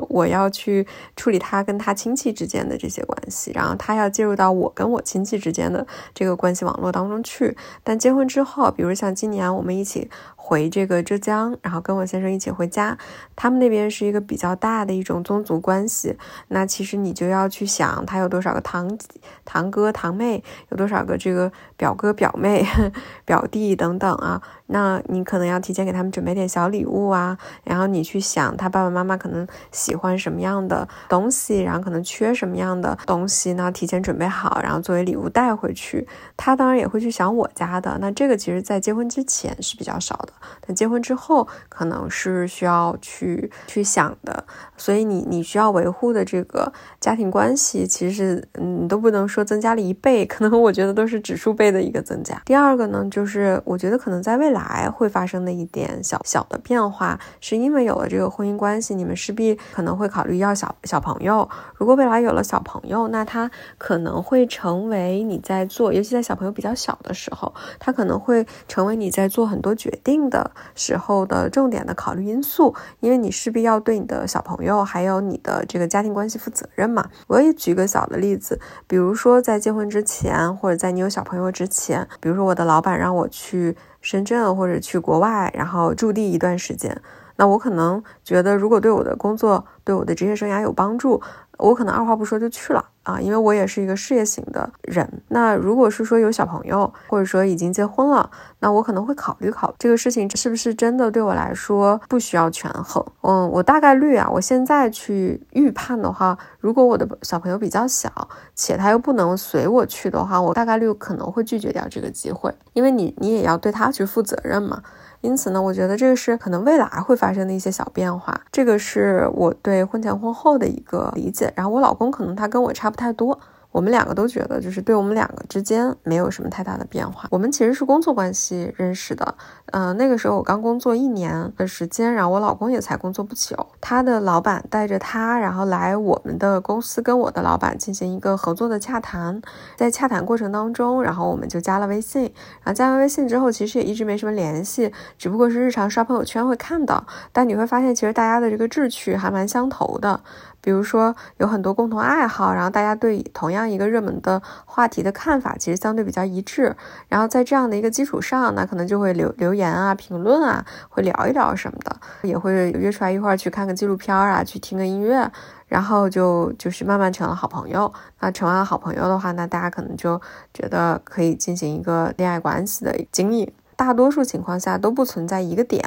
我要去处理他跟他亲戚之间的这些关系，然后他要介入到我跟我亲戚之间的这个关系网络当中去。但结婚之后，比如像今年我们一起。回这个浙江，然后跟我先生一起回家，他们那边是一个比较大的一种宗族关系。那其实你就要去想，他有多少个堂堂哥堂妹，有多少个这个表哥表妹、表弟等等啊。那你可能要提前给他们准备点小礼物啊，然后你去想他爸爸妈妈可能喜欢什么样的东西，然后可能缺什么样的东西呢？提前准备好，然后作为礼物带回去。他当然也会去想我家的。那这个其实在结婚之前是比较少的。但结婚之后可能是需要去去想的，所以你你需要维护的这个家庭关系，其实嗯，你都不能说增加了一倍，可能我觉得都是指数倍的一个增加。第二个呢，就是我觉得可能在未来还会发生的一点小小的变化，是因为有了这个婚姻关系，你们势必可能会考虑要小小朋友。如果未来有了小朋友，那他可能会成为你在做，尤其在小朋友比较小的时候，他可能会成为你在做很多决定。的时候的重点的考虑因素，因为你势必要对你的小朋友还有你的这个家庭关系负责任嘛。我也举个小的例子，比如说在结婚之前，或者在你有小朋友之前，比如说我的老板让我去深圳或者去国外，然后驻地一段时间，那我可能觉得如果对我的工作、对我的职业生涯有帮助。我可能二话不说就去了啊，因为我也是一个事业型的人。那如果是说有小朋友，或者说已经结婚了，那我可能会考虑考这个事情是不是真的对我来说不需要权衡。嗯，我大概率啊，我现在去预判的话，如果我的小朋友比较小，且他又不能随我去的话，我大概率可能会拒绝掉这个机会，因为你你也要对他去负责任嘛。因此呢，我觉得这个是可能未来会发生的一些小变化，这个是我对婚前婚后的一个理解。然后我老公可能他跟我差不太多。我们两个都觉得，就是对我们两个之间没有什么太大的变化。我们其实是工作关系认识的，嗯，那个时候我刚工作一年的时间，然后我老公也才工作不久。他的老板带着他，然后来我们的公司跟我的老板进行一个合作的洽谈。在洽谈过程当中，然后我们就加了微信。然后加完微信之后，其实也一直没什么联系，只不过是日常刷朋友圈会看到。但你会发现，其实大家的这个志趣还蛮相投的。比如说有很多共同爱好，然后大家对同样一个热门的话题的看法其实相对比较一致，然后在这样的一个基础上，那可能就会留留言啊、评论啊，会聊一聊什么的，也会约出来一块儿去看个纪录片啊，去听个音乐，然后就就是慢慢成了好朋友。那成为了好朋友的话，那大家可能就觉得可以进行一个恋爱关系的经历。大多数情况下都不存在一个点。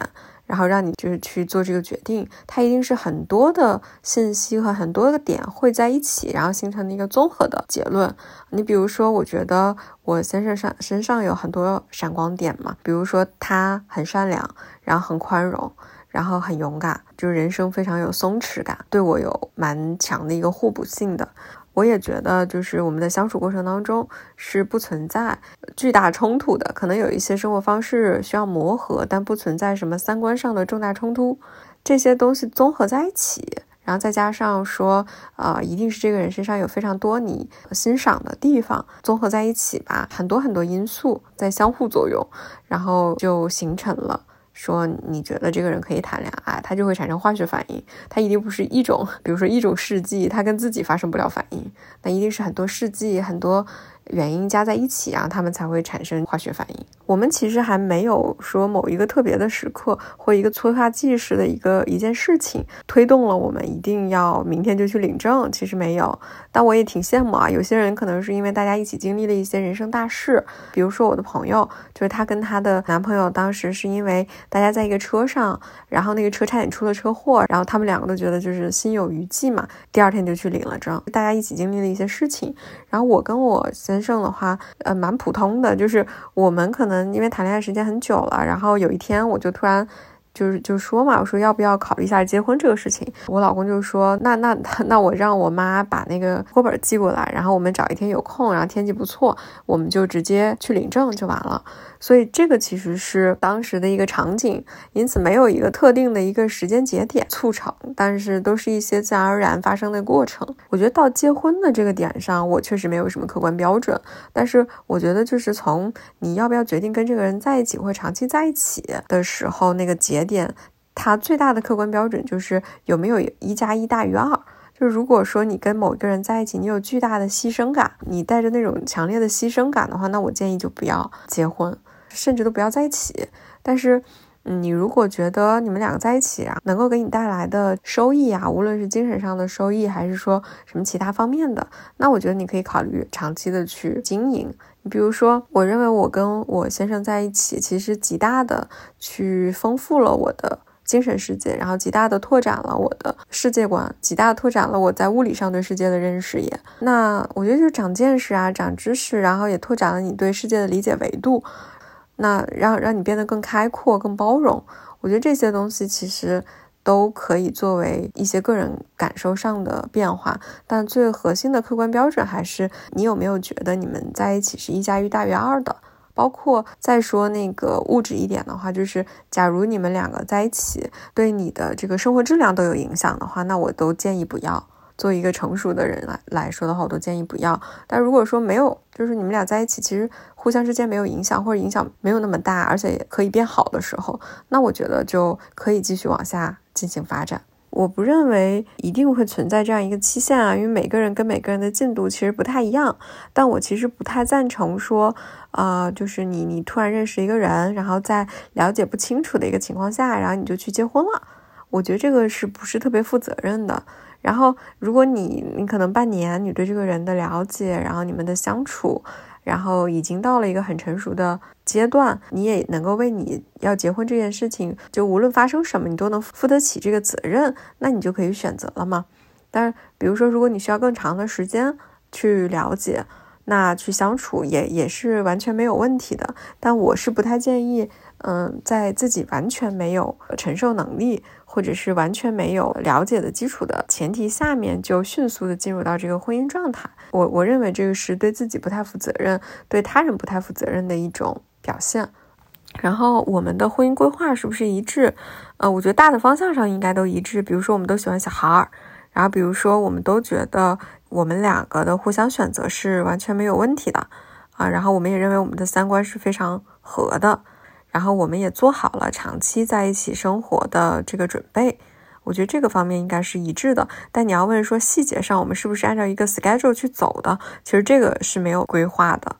然后让你就是去做这个决定，它一定是很多的信息和很多的点汇在一起，然后形成的一个综合的结论。你比如说，我觉得我先生上身上有很多闪光点嘛，比如说他很善良，然后很宽容，然后很勇敢，就是人生非常有松弛感，对我有蛮强的一个互补性的。我也觉得，就是我们的相处过程当中是不存在巨大冲突的，可能有一些生活方式需要磨合，但不存在什么三观上的重大冲突。这些东西综合在一起，然后再加上说，呃，一定是这个人身上有非常多你欣赏的地方，综合在一起吧，很多很多因素在相互作用，然后就形成了。说你觉得这个人可以谈恋爱，他就会产生化学反应。他一定不是一种，比如说一种试剂，他跟自己发生不了反应，那一定是很多试剂、很多原因加在一起，啊，他们才会产生化学反应。我们其实还没有说某一个特别的时刻或一个催化剂式的一个一件事情推动了我们一定要明天就去领证，其实没有。但我也挺羡慕啊，有些人可能是因为大家一起经历了一些人生大事，比如说我的朋友，就是她跟她的男朋友当时是因为大家在一个车上，然后那个车差点出了车祸，然后他们两个都觉得就是心有余悸嘛，第二天就去领了证，大家一起经历了一些事情。然后我跟我先生的话，呃，蛮普通的，就是我们可能因为谈恋爱时间很久了，然后有一天我就突然。就是就说嘛，我说要不要考虑一下结婚这个事情？我老公就说，那那那我让我妈把那个户口本寄过来，然后我们找一天有空，然后天气不错，我们就直接去领证就完了。所以这个其实是当时的一个场景，因此没有一个特定的一个时间节点促成，但是都是一些自然而然发生的过程。我觉得到结婚的这个点上，我确实没有什么客观标准，但是我觉得就是从你要不要决定跟这个人在一起或长期在一起的时候，那个节点，它最大的客观标准就是有没有一加一大于二。就如果说你跟某一个人在一起，你有巨大的牺牲感，你带着那种强烈的牺牲感的话，那我建议就不要结婚。甚至都不要在一起。但是，嗯，你如果觉得你们两个在一起啊，能够给你带来的收益啊，无论是精神上的收益，还是说什么其他方面的，那我觉得你可以考虑长期的去经营。你比如说，我认为我跟我先生在一起，其实极大的去丰富了我的精神世界，然后极大的拓展了我的世界观，极大拓展了我在物理上对世界的认识也。那我觉得就是长见识啊，长知识，然后也拓展了你对世界的理解维度。那让让你变得更开阔、更包容，我觉得这些东西其实都可以作为一些个人感受上的变化，但最核心的客观标准还是你有没有觉得你们在一起是一加一大于二的。包括再说那个物质一点的话，就是假如你们两个在一起对你的这个生活质量都有影响的话，那我都建议不要。作为一个成熟的人来来说的话，我都建议不要。但如果说没有，就是你们俩在一起，其实。互相之间没有影响，或者影响没有那么大，而且也可以变好的时候，那我觉得就可以继续往下进行发展。我不认为一定会存在这样一个期限啊，因为每个人跟每个人的进度其实不太一样。但我其实不太赞成说，呃，就是你你突然认识一个人，然后在了解不清楚的一个情况下，然后你就去结婚了。我觉得这个是不是特别负责任的？然后如果你你可能半年，你对这个人的了解，然后你们的相处。然后已经到了一个很成熟的阶段，你也能够为你要结婚这件事情，就无论发生什么，你都能负得起这个责任，那你就可以选择了嘛。但，比如说，如果你需要更长的时间去了解，那去相处也也是完全没有问题的。但我是不太建议，嗯，在自己完全没有承受能力。或者是完全没有了解的基础的前提下面，就迅速的进入到这个婚姻状态，我我认为这个是对自己不太负责任，对他人不太负责任的一种表现。然后我们的婚姻规划是不是一致？呃，我觉得大的方向上应该都一致。比如说我们都喜欢小孩儿，然后比如说我们都觉得我们两个的互相选择是完全没有问题的啊，然后我们也认为我们的三观是非常合的。然后我们也做好了长期在一起生活的这个准备，我觉得这个方面应该是一致的。但你要问说细节上我们是不是按照一个 schedule 去走的，其实这个是没有规划的，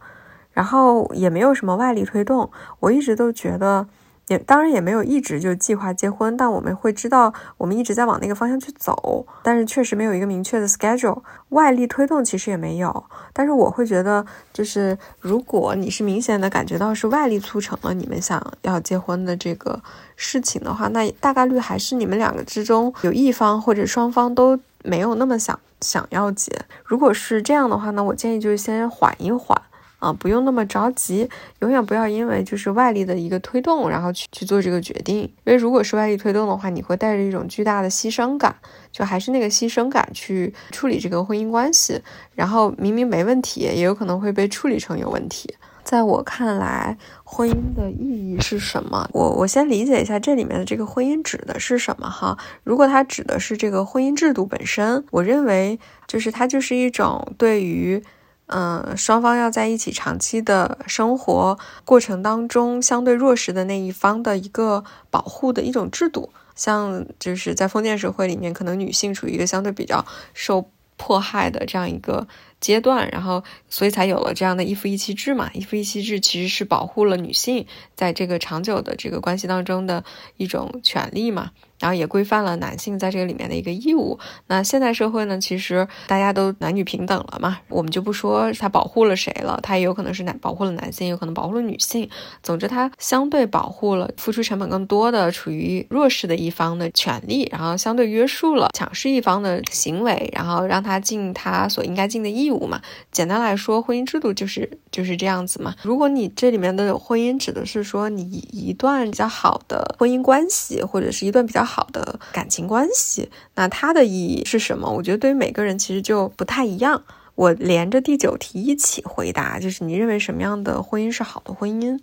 然后也没有什么外力推动。我一直都觉得。也当然也没有一直就计划结婚，但我们会知道我们一直在往那个方向去走，但是确实没有一个明确的 schedule，外力推动其实也没有。但是我会觉得，就是如果你是明显的感觉到是外力促成了你们想要结婚的这个事情的话，那大概率还是你们两个之中有一方或者双方都没有那么想想要结。如果是这样的话，那我建议就是先缓一缓。啊，不用那么着急，永远不要因为就是外力的一个推动，然后去去做这个决定。因为如果是外力推动的话，你会带着一种巨大的牺牲感，就还是那个牺牲感去处理这个婚姻关系，然后明明没问题，也有可能会被处理成有问题。在我看来，婚姻的意义是什么？我我先理解一下这里面的这个婚姻指的是什么哈。如果它指的是这个婚姻制度本身，我认为就是它就是一种对于。嗯，双方要在一起长期的生活过程当中，相对弱势的那一方的一个保护的一种制度，像就是在封建社会里面，可能女性处于一个相对比较受迫害的这样一个。阶段，然后所以才有了这样的一夫一妻制嘛。一夫一妻制其实是保护了女性在这个长久的这个关系当中的一种权利嘛。然后也规范了男性在这个里面的一个义务。那现代社会呢，其实大家都男女平等了嘛，我们就不说它保护了谁了，它也有可能是男保护了男性，有可能保护了女性。总之，它相对保护了付出成本更多的、处于弱势的一方的权利，然后相对约束了强势一方的行为，然后让他尽他所应该尽的义务嘛。简单来说，婚姻制度就是就是这样子嘛。如果你这里面的婚姻指的是说你一段比较好的婚姻关系，或者是一段比较好。好的感情关系，那它的意义是什么？我觉得对于每个人其实就不太一样。我连着第九题一起回答，就是你认为什么样的婚姻是好的婚姻？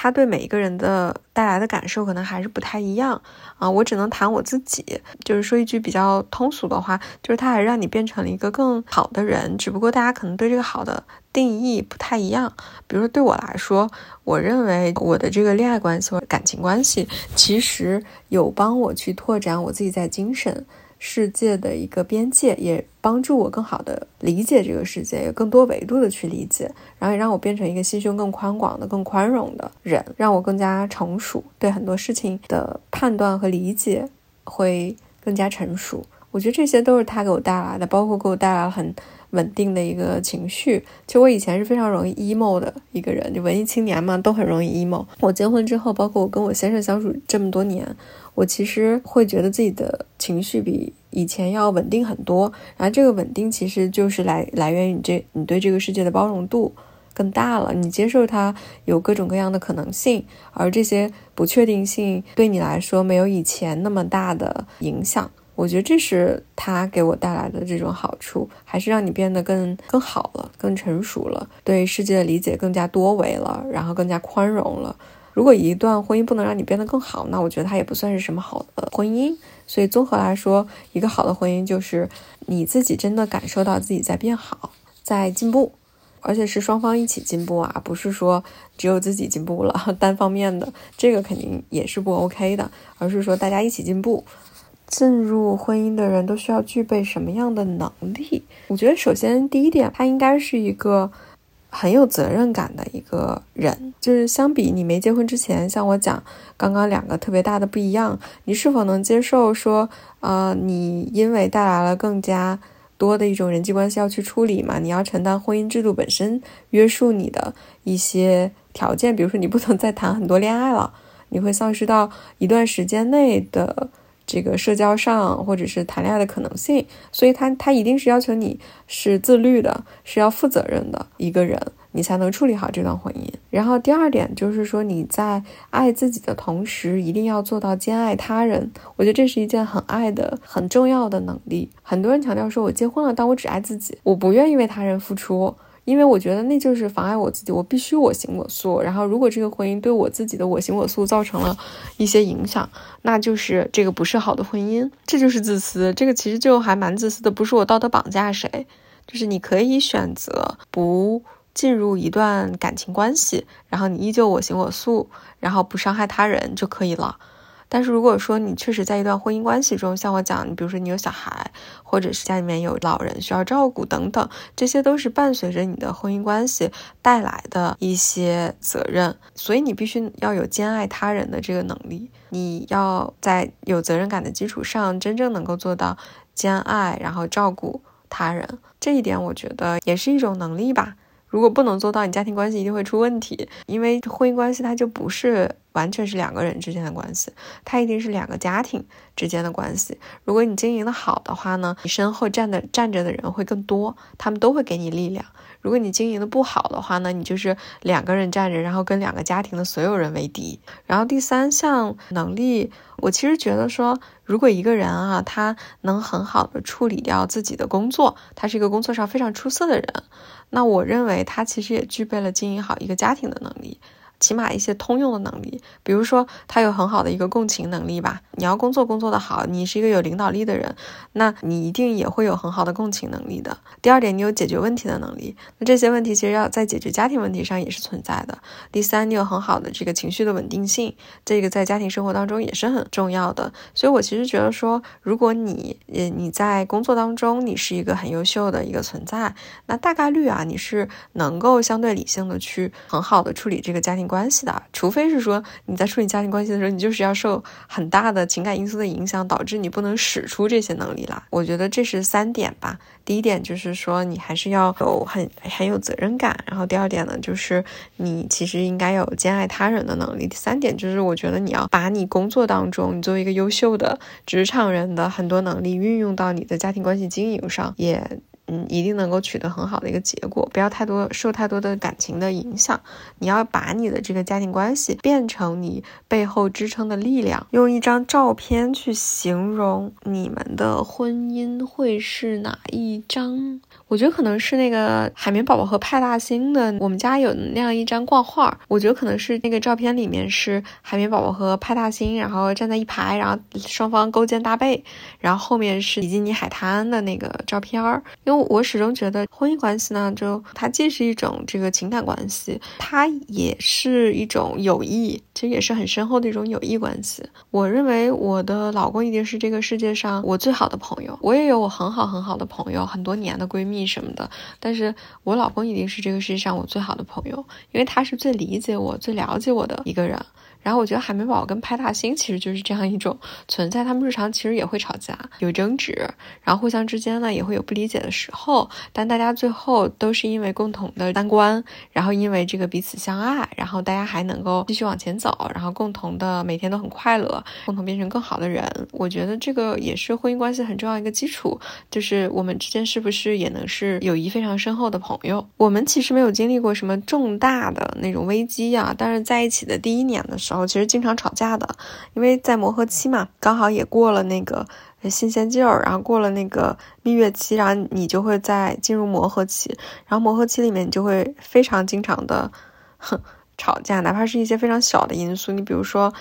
他对每一个人的带来的感受可能还是不太一样啊。我只能谈我自己，就是说一句比较通俗的话，就是它还让你变成了一个更好的人。只不过大家可能对这个好的定义不太一样。比如说对我来说，我认为我的这个恋爱关系或者感情关系，其实有帮我去拓展我自己在精神。世界的一个边界，也帮助我更好的理解这个世界，有更多维度的去理解，然后也让我变成一个心胸更宽广的、更宽容的人，让我更加成熟，对很多事情的判断和理解会更加成熟。我觉得这些都是他给我带来的，包括给我带来了很稳定的一个情绪。其实我以前是非常容易 emo 的一个人，就文艺青年嘛，都很容易 emo。我结婚之后，包括我跟我先生相处这么多年。我其实会觉得自己的情绪比以前要稳定很多，然后这个稳定其实就是来来源于你这你对这个世界的包容度更大了，你接受它有各种各样的可能性，而这些不确定性对你来说没有以前那么大的影响。我觉得这是它给我带来的这种好处，还是让你变得更更好了，更成熟了，对世界的理解更加多维了，然后更加宽容了。如果一段婚姻不能让你变得更好，那我觉得它也不算是什么好的婚姻。所以综合来说，一个好的婚姻就是你自己真的感受到自己在变好，在进步，而且是双方一起进步啊，不是说只有自己进步了，单方面的，这个肯定也是不 OK 的，而是说大家一起进步。进入婚姻的人都需要具备什么样的能力？我觉得首先第一点，他应该是一个。很有责任感的一个人，就是相比你没结婚之前，像我讲刚刚两个特别大的不一样，你是否能接受说，呃，你因为带来了更加多的一种人际关系要去处理嘛？你要承担婚姻制度本身约束你的一些条件，比如说你不能再谈很多恋爱了，你会丧失到一段时间内的。这个社交上或者是谈恋爱的可能性，所以他他一定是要求你是自律的，是要负责任的一个人，你才能处理好这段婚姻。然后第二点就是说你在爱自己的同时，一定要做到兼爱他人。我觉得这是一件很爱的很重要的能力。很多人强调说，我结婚了，但我只爱自己，我不愿意为他人付出。因为我觉得那就是妨碍我自己，我必须我行我素。然后，如果这个婚姻对我自己的我行我素造成了一些影响，那就是这个不是好的婚姻，这就是自私。这个其实就还蛮自私的，不是我道德绑架谁，就是你可以选择不进入一段感情关系，然后你依旧我行我素，然后不伤害他人就可以了。但是如果说你确实在一段婚姻关系中，像我讲，你比如说你有小孩，或者是家里面有老人需要照顾等等，这些都是伴随着你的婚姻关系带来的一些责任，所以你必须要有兼爱他人的这个能力，你要在有责任感的基础上，真正能够做到兼爱，然后照顾他人，这一点我觉得也是一种能力吧。如果不能做到，你家庭关系一定会出问题，因为婚姻关系它就不是完全是两个人之间的关系，它一定是两个家庭之间的关系。如果你经营的好的话呢，你身后站的站着的人会更多，他们都会给你力量。如果你经营的不好的话呢，你就是两个人站着，然后跟两个家庭的所有人为敌。然后第三项能力，我其实觉得说，如果一个人啊，他能很好的处理掉自己的工作，他是一个工作上非常出色的人。那我认为他其实也具备了经营好一个家庭的能力。起码一些通用的能力，比如说他有很好的一个共情能力吧。你要工作工作的好，你是一个有领导力的人，那你一定也会有很好的共情能力的。第二点，你有解决问题的能力，那这些问题其实要在解决家庭问题上也是存在的。第三，你有很好的这个情绪的稳定性，这个在家庭生活当中也是很重要的。所以我其实觉得说，如果你呃你在工作当中你是一个很优秀的一个存在，那大概率啊你是能够相对理性的去很好的处理这个家庭。关系的，除非是说你在处理家庭关系的时候，你就是要受很大的情感因素的影响，导致你不能使出这些能力来。我觉得这是三点吧。第一点就是说你还是要有很很有责任感，然后第二点呢，就是你其实应该有兼爱他人的能力。第三点就是我觉得你要把你工作当中你作为一个优秀的职场人的很多能力运用到你的家庭关系经营上，也。嗯，一定能够取得很好的一个结果，不要太多受太多的感情的影响。你要把你的这个家庭关系变成你背后支撑的力量。用一张照片去形容你们的婚姻会是哪一张？我觉得可能是那个海绵宝宝和派大星的。我们家有那样一张挂画，我觉得可能是那个照片里面是海绵宝宝和派大星，然后站在一排，然后双方勾肩搭背，然后后面是比基尼海滩的那个照片儿。因为我始终觉得婚姻关系呢，就它既是一种这个情感关系，它也是一种友谊，其实也是很深厚的一种友谊关系。我认为我的老公一定是这个世界上我最好的朋友，我也有我很好很好的朋友，很多年的闺蜜。什么的，但是我老公一定是这个世界上我最好的朋友，因为他是最理解我、最了解我的一个人。然后我觉得海绵宝宝跟派大星其实就是这样一种存在，他们日常其实也会吵架、有争执，然后互相之间呢也会有不理解的时候，但大家最后都是因为共同的三观，然后因为这个彼此相爱，然后大家还能够继续往前走，然后共同的每天都很快乐，共同变成更好的人。我觉得这个也是婚姻关系很重要一个基础，就是我们之间是不是也能是友谊非常深厚的朋友？我们其实没有经历过什么重大的那种危机呀，但是在一起的第一年的时候。然后其实经常吵架的，因为在磨合期嘛，刚好也过了那个新鲜劲儿，然后过了那个蜜月期，然后你就会在进入磨合期，然后磨合期里面你就会非常经常的哼吵架，哪怕是一些非常小的因素，你比如说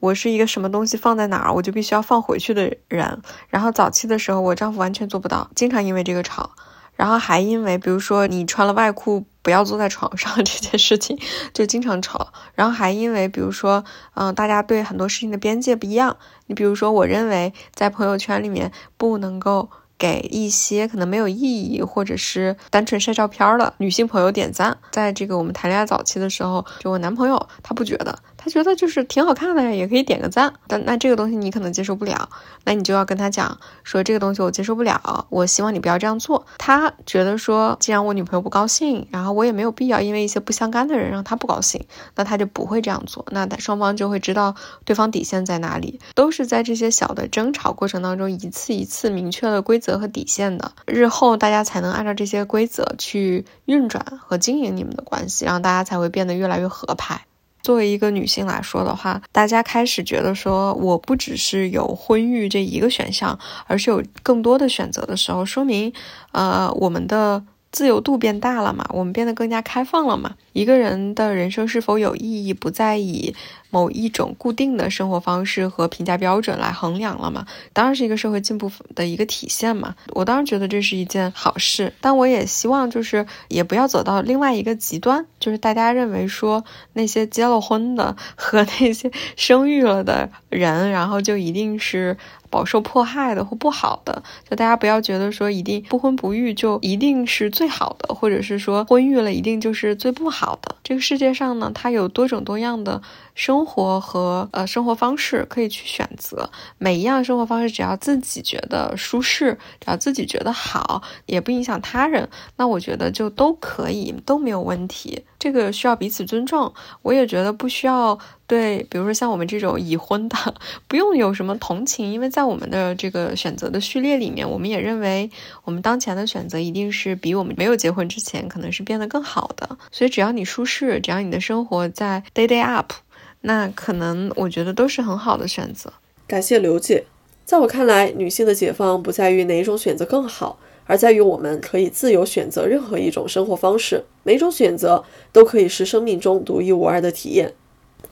我是一个什么东西放在哪儿，我就必须要放回去的人，然后早期的时候我丈夫完全做不到，经常因为这个吵，然后还因为比如说你穿了外裤。不要坐在床上 这件事情就经常吵，然后还因为比如说，嗯，大家对很多事情的边界不一样。你比如说，我认为在朋友圈里面不能够给一些可能没有意义或者是单纯晒照片的女性朋友点赞。在这个我们谈恋爱早期的时候，就我男朋友他不觉得。他觉得就是挺好看的呀，也可以点个赞。但那这个东西你可能接受不了，那你就要跟他讲说这个东西我接受不了，我希望你不要这样做。他觉得说，既然我女朋友不高兴，然后我也没有必要因为一些不相干的人让他不高兴，那他就不会这样做。那他双方就会知道对方底线在哪里，都是在这些小的争吵过程当中一次一次明确了规则和底线的，日后大家才能按照这些规则去运转和经营你们的关系，然后大家才会变得越来越合拍。作为一个女性来说的话，大家开始觉得说，我不只是有婚育这一个选项，而是有更多的选择的时候，说明，呃，我们的自由度变大了嘛，我们变得更加开放了嘛。一个人的人生是否有意义，不再以。某一种固定的生活方式和评价标准来衡量了嘛？当然是一个社会进步的一个体现嘛。我当然觉得这是一件好事，但我也希望就是也不要走到另外一个极端，就是大家认为说那些结了婚的和那些生育了的人，然后就一定是饱受迫害的或不好的。就大家不要觉得说一定不婚不育就一定是最好的，或者是说婚育了一定就是最不好的。这个世界上呢，它有多种多样的。生活和呃生活方式可以去选择，每一样生活方式只要自己觉得舒适，只要自己觉得好，也不影响他人，那我觉得就都可以，都没有问题。这个需要彼此尊重。我也觉得不需要对，比如说像我们这种已婚的，不用有什么同情，因为在我们的这个选择的序列里面，我们也认为我们当前的选择一定是比我们没有结婚之前可能是变得更好的。所以只要你舒适，只要你的生活在 day day up。那可能我觉得都是很好的选择。感谢刘姐，在我看来，女性的解放不在于哪一种选择更好，而在于我们可以自由选择任何一种生活方式，每种选择都可以是生命中独一无二的体验。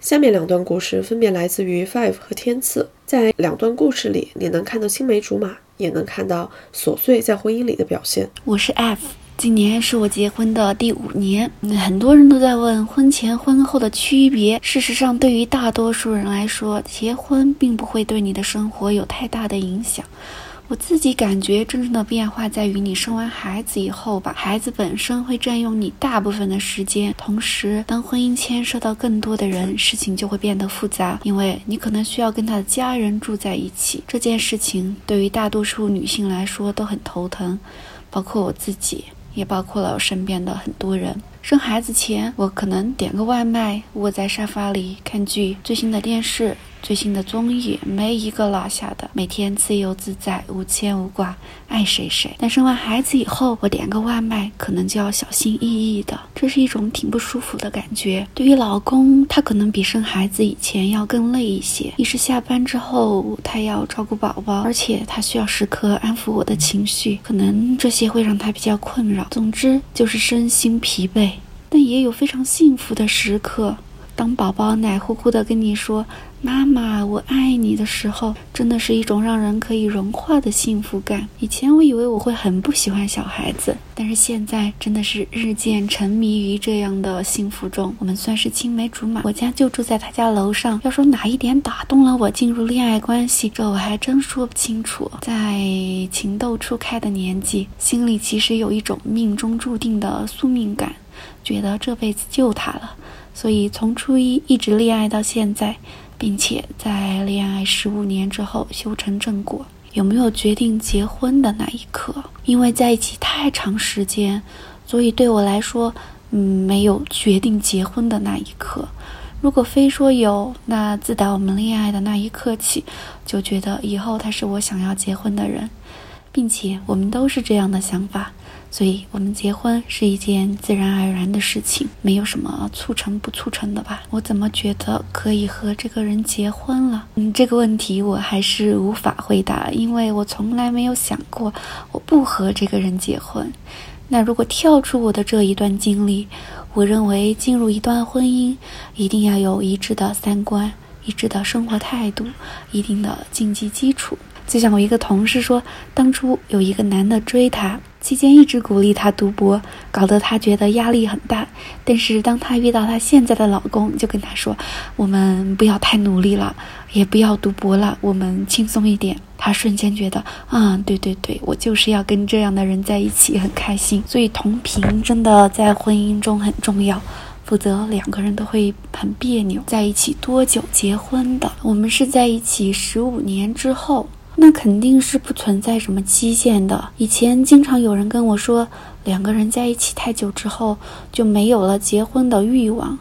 下面两段故事分别来自于 Five 和天赐，在两段故事里，你能看到青梅竹马，也能看到琐碎在婚姻里的表现。我是 F，今年是我结婚的第五年。很多人都在问婚前婚后的区别，事实上，对于大多数人来说，结婚并不会对你的生活有太大的影响。我自己感觉，真正的变化在于你生完孩子以后吧。孩子本身会占用你大部分的时间，同时，当婚姻牵涉到更多的人，事情就会变得复杂，因为你可能需要跟他的家人住在一起。这件事情对于大多数女性来说都很头疼，包括我自己，也包括了我身边的很多人。生孩子前，我可能点个外卖，窝在沙发里看剧，最新的电视。最新的综艺没一个落下的，每天自由自在，无牵无挂，爱谁谁。但生完孩子以后，我点个外卖可能就要小心翼翼的，这是一种挺不舒服的感觉。对于老公，他可能比生孩子以前要更累一些。一是下班之后，他要照顾宝宝，而且他需要时刻安抚我的情绪，可能这些会让他比较困扰。总之就是身心疲惫，但也有非常幸福的时刻。当宝宝奶乎乎的跟你说“妈妈，我爱你”的时候，真的是一种让人可以融化的幸福感。以前我以为我会很不喜欢小孩子，但是现在真的是日渐沉迷于这样的幸福中。我们算是青梅竹马，我家就住在他家楼上。要说哪一点打动了我进入恋爱关系，这我还真说不清楚。在情窦初开的年纪，心里其实有一种命中注定的宿命感，觉得这辈子就他了。所以从初一一直恋爱到现在，并且在恋爱十五年之后修成正果。有没有决定结婚的那一刻？因为在一起太长时间，所以对我来说，嗯，没有决定结婚的那一刻。如果非说有，那自打我们恋爱的那一刻起，就觉得以后他是我想要结婚的人，并且我们都是这样的想法。所以，我们结婚是一件自然而然的事情，没有什么促成不促成的吧？我怎么觉得可以和这个人结婚了？嗯，这个问题我还是无法回答，因为我从来没有想过我不和这个人结婚。那如果跳出我的这一段经历，我认为进入一段婚姻一定要有一致的三观、一致的生活态度、一定的经济基础。就像我一个同事说，当初有一个男的追她。期间一直鼓励她读博，搞得她觉得压力很大。但是当她遇到她现在的老公，就跟她说：“我们不要太努力了，也不要读博了，我们轻松一点。”她瞬间觉得，啊，对对对，我就是要跟这样的人在一起，很开心。所以同频真的在婚姻中很重要，否则两个人都会很别扭。在一起多久结婚的？我们是在一起十五年之后。那肯定是不存在什么期限的。以前经常有人跟我说，两个人在一起太久之后就没有了结婚的欲望。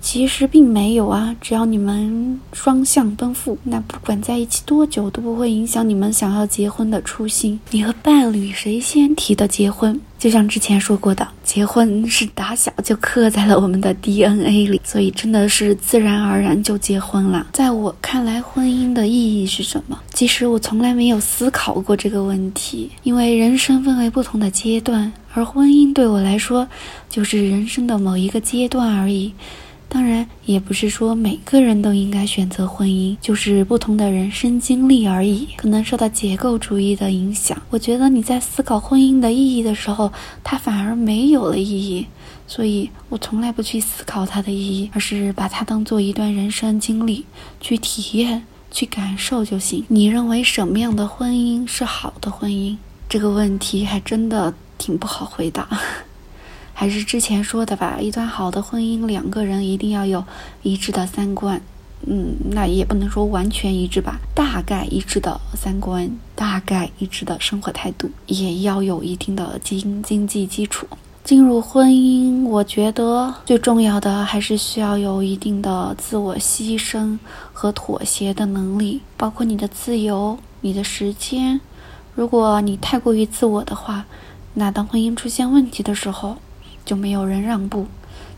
其实并没有啊，只要你们双向奔赴，那不管在一起多久都不会影响你们想要结婚的初心。你和伴侣谁先提的结婚？就像之前说过的，结婚是打小就刻在了我们的 DNA 里，所以真的是自然而然就结婚了。在我看来，婚姻的意义是什么？其实我从来没有思考过这个问题，因为人生分为不同的阶段，而婚姻对我来说就是人生的某一个阶段而已。当然，也不是说每个人都应该选择婚姻，就是不同的人生经历而已。可能受到结构主义的影响，我觉得你在思考婚姻的意义的时候，它反而没有了意义。所以我从来不去思考它的意义，而是把它当做一段人生经历去体验、去感受就行。你认为什么样的婚姻是好的婚姻？这个问题还真的挺不好回答。还是之前说的吧，一段好的婚姻，两个人一定要有一致的三观，嗯，那也不能说完全一致吧，大概一致的三观，大概一致的生活态度，也要有一定的经经济基础。进入婚姻，我觉得最重要的还是需要有一定的自我牺牲和妥协的能力，包括你的自由、你的时间。如果你太过于自我的话，那当婚姻出现问题的时候，就没有人让步，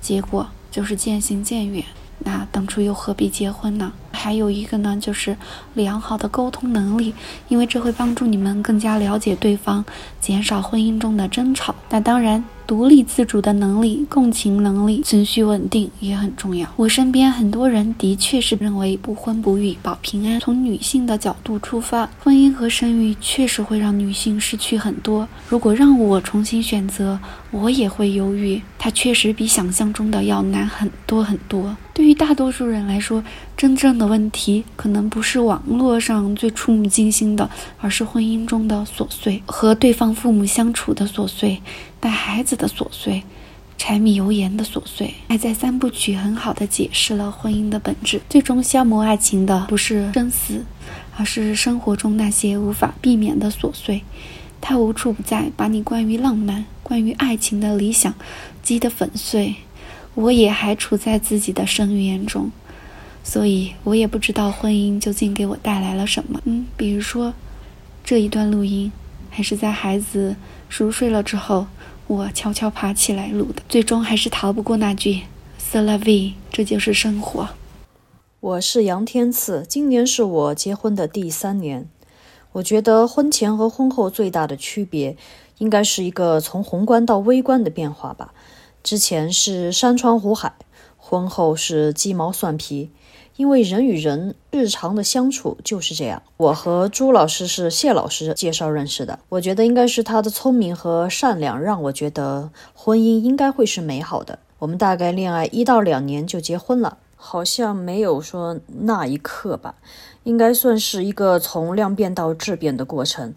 结果就是渐行渐远。那当初又何必结婚呢？还有一个呢，就是良好的沟通能力，因为这会帮助你们更加了解对方，减少婚姻中的争吵。那当然。独立自主的能力、共情能力、情绪稳定也很重要。我身边很多人的确是认为不婚不育保平安。从女性的角度出发，婚姻和生育确实会让女性失去很多。如果让我重新选择，我也会犹豫。它确实比想象中的要难很多很多。对于大多数人来说，真正的问题可能不是网络上最触目惊心的，而是婚姻中的琐碎和对方父母相处的琐碎。带孩子的琐碎，柴米油盐的琐碎，爱在三部曲很好的解释了婚姻的本质。最终消磨爱情的不是生死，而是生活中那些无法避免的琐碎。它无处不在，把你关于浪漫、关于爱情的理想击得粉碎。我也还处在自己的深渊中，所以我也不知道婚姻究竟给我带来了什么。嗯，比如说这一段录音，还是在孩子熟睡了之后。我悄悄爬起来录的，最终还是逃不过那句 “c'est la vie”，这就是生活。我是杨天赐，今年是我结婚的第三年。我觉得婚前和婚后最大的区别，应该是一个从宏观到微观的变化吧。之前是山川湖海，婚后是鸡毛蒜皮。因为人与人日常的相处就是这样。我和朱老师是谢老师介绍认识的，我觉得应该是他的聪明和善良让我觉得婚姻应该会是美好的。我们大概恋爱一到两年就结婚了，好像没有说那一刻吧，应该算是一个从量变到质变的过程。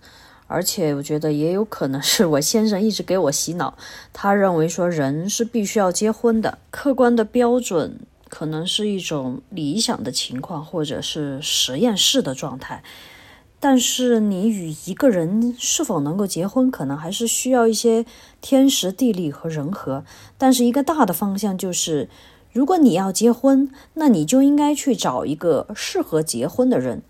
而且我觉得也有可能是我先生一直给我洗脑，他认为说人是必须要结婚的，客观的标准。可能是一种理想的情况，或者是实验室的状态。但是，你与一个人是否能够结婚，可能还是需要一些天时地利和人和。但是，一个大的方向就是，如果你要结婚，那你就应该去找一个适合结婚的人。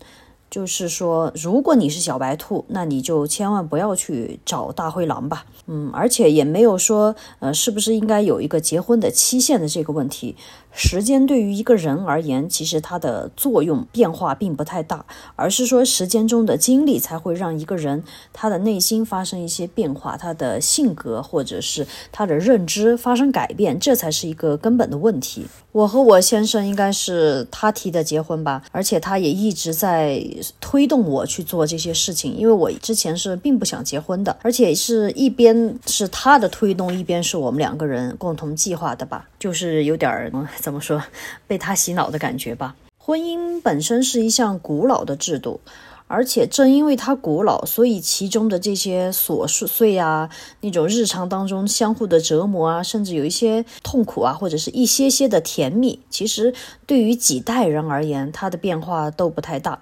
就是说，如果你是小白兔，那你就千万不要去找大灰狼吧。嗯，而且也没有说，呃，是不是应该有一个结婚的期限的这个问题。时间对于一个人而言，其实它的作用变化并不太大，而是说时间中的经历才会让一个人他的内心发生一些变化，他的性格或者是他的认知发生改变，这才是一个根本的问题。我和我先生应该是他提的结婚吧，而且他也一直在推动我去做这些事情，因为我之前是并不想结婚的，而且是一边是他的推动，一边是我们两个人共同计划的吧，就是有点儿。怎么说，被他洗脑的感觉吧。婚姻本身是一项古老的制度，而且正因为它古老，所以其中的这些琐碎啊，那种日常当中相互的折磨啊，甚至有一些痛苦啊，或者是一些些的甜蜜，其实对于几代人而言，它的变化都不太大。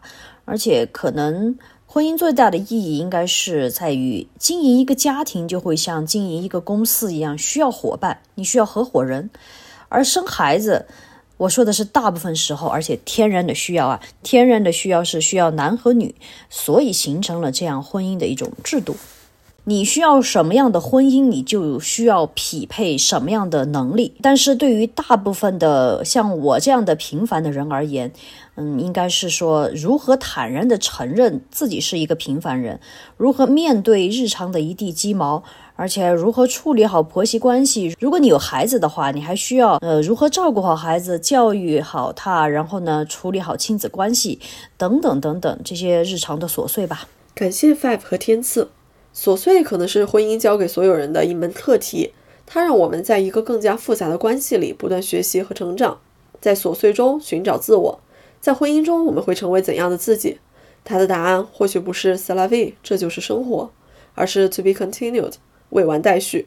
而且可能婚姻最大的意义，应该是在于经营一个家庭，就会像经营一个公司一样，需要伙伴，你需要合伙人。而生孩子，我说的是大部分时候，而且天然的需要啊，天然的需要是需要男和女，所以形成了这样婚姻的一种制度。你需要什么样的婚姻，你就需要匹配什么样的能力。但是对于大部分的像我这样的平凡的人而言，嗯，应该是说如何坦然的承认自己是一个平凡人，如何面对日常的一地鸡毛。而且如何处理好婆媳关系？如果你有孩子的话，你还需要呃如何照顾好孩子，教育好他，然后呢处理好亲子关系等等等等这些日常的琐碎吧。感谢 Five 和天赐，琐碎可能是婚姻教给所有人的一门课题，它让我们在一个更加复杂的关系里不断学习和成长，在琐碎中寻找自我。在婚姻中我们会成为怎样的自己？它的答案或许不是 “salavi”，这就是生活，而是 “to be continued”。未完待续。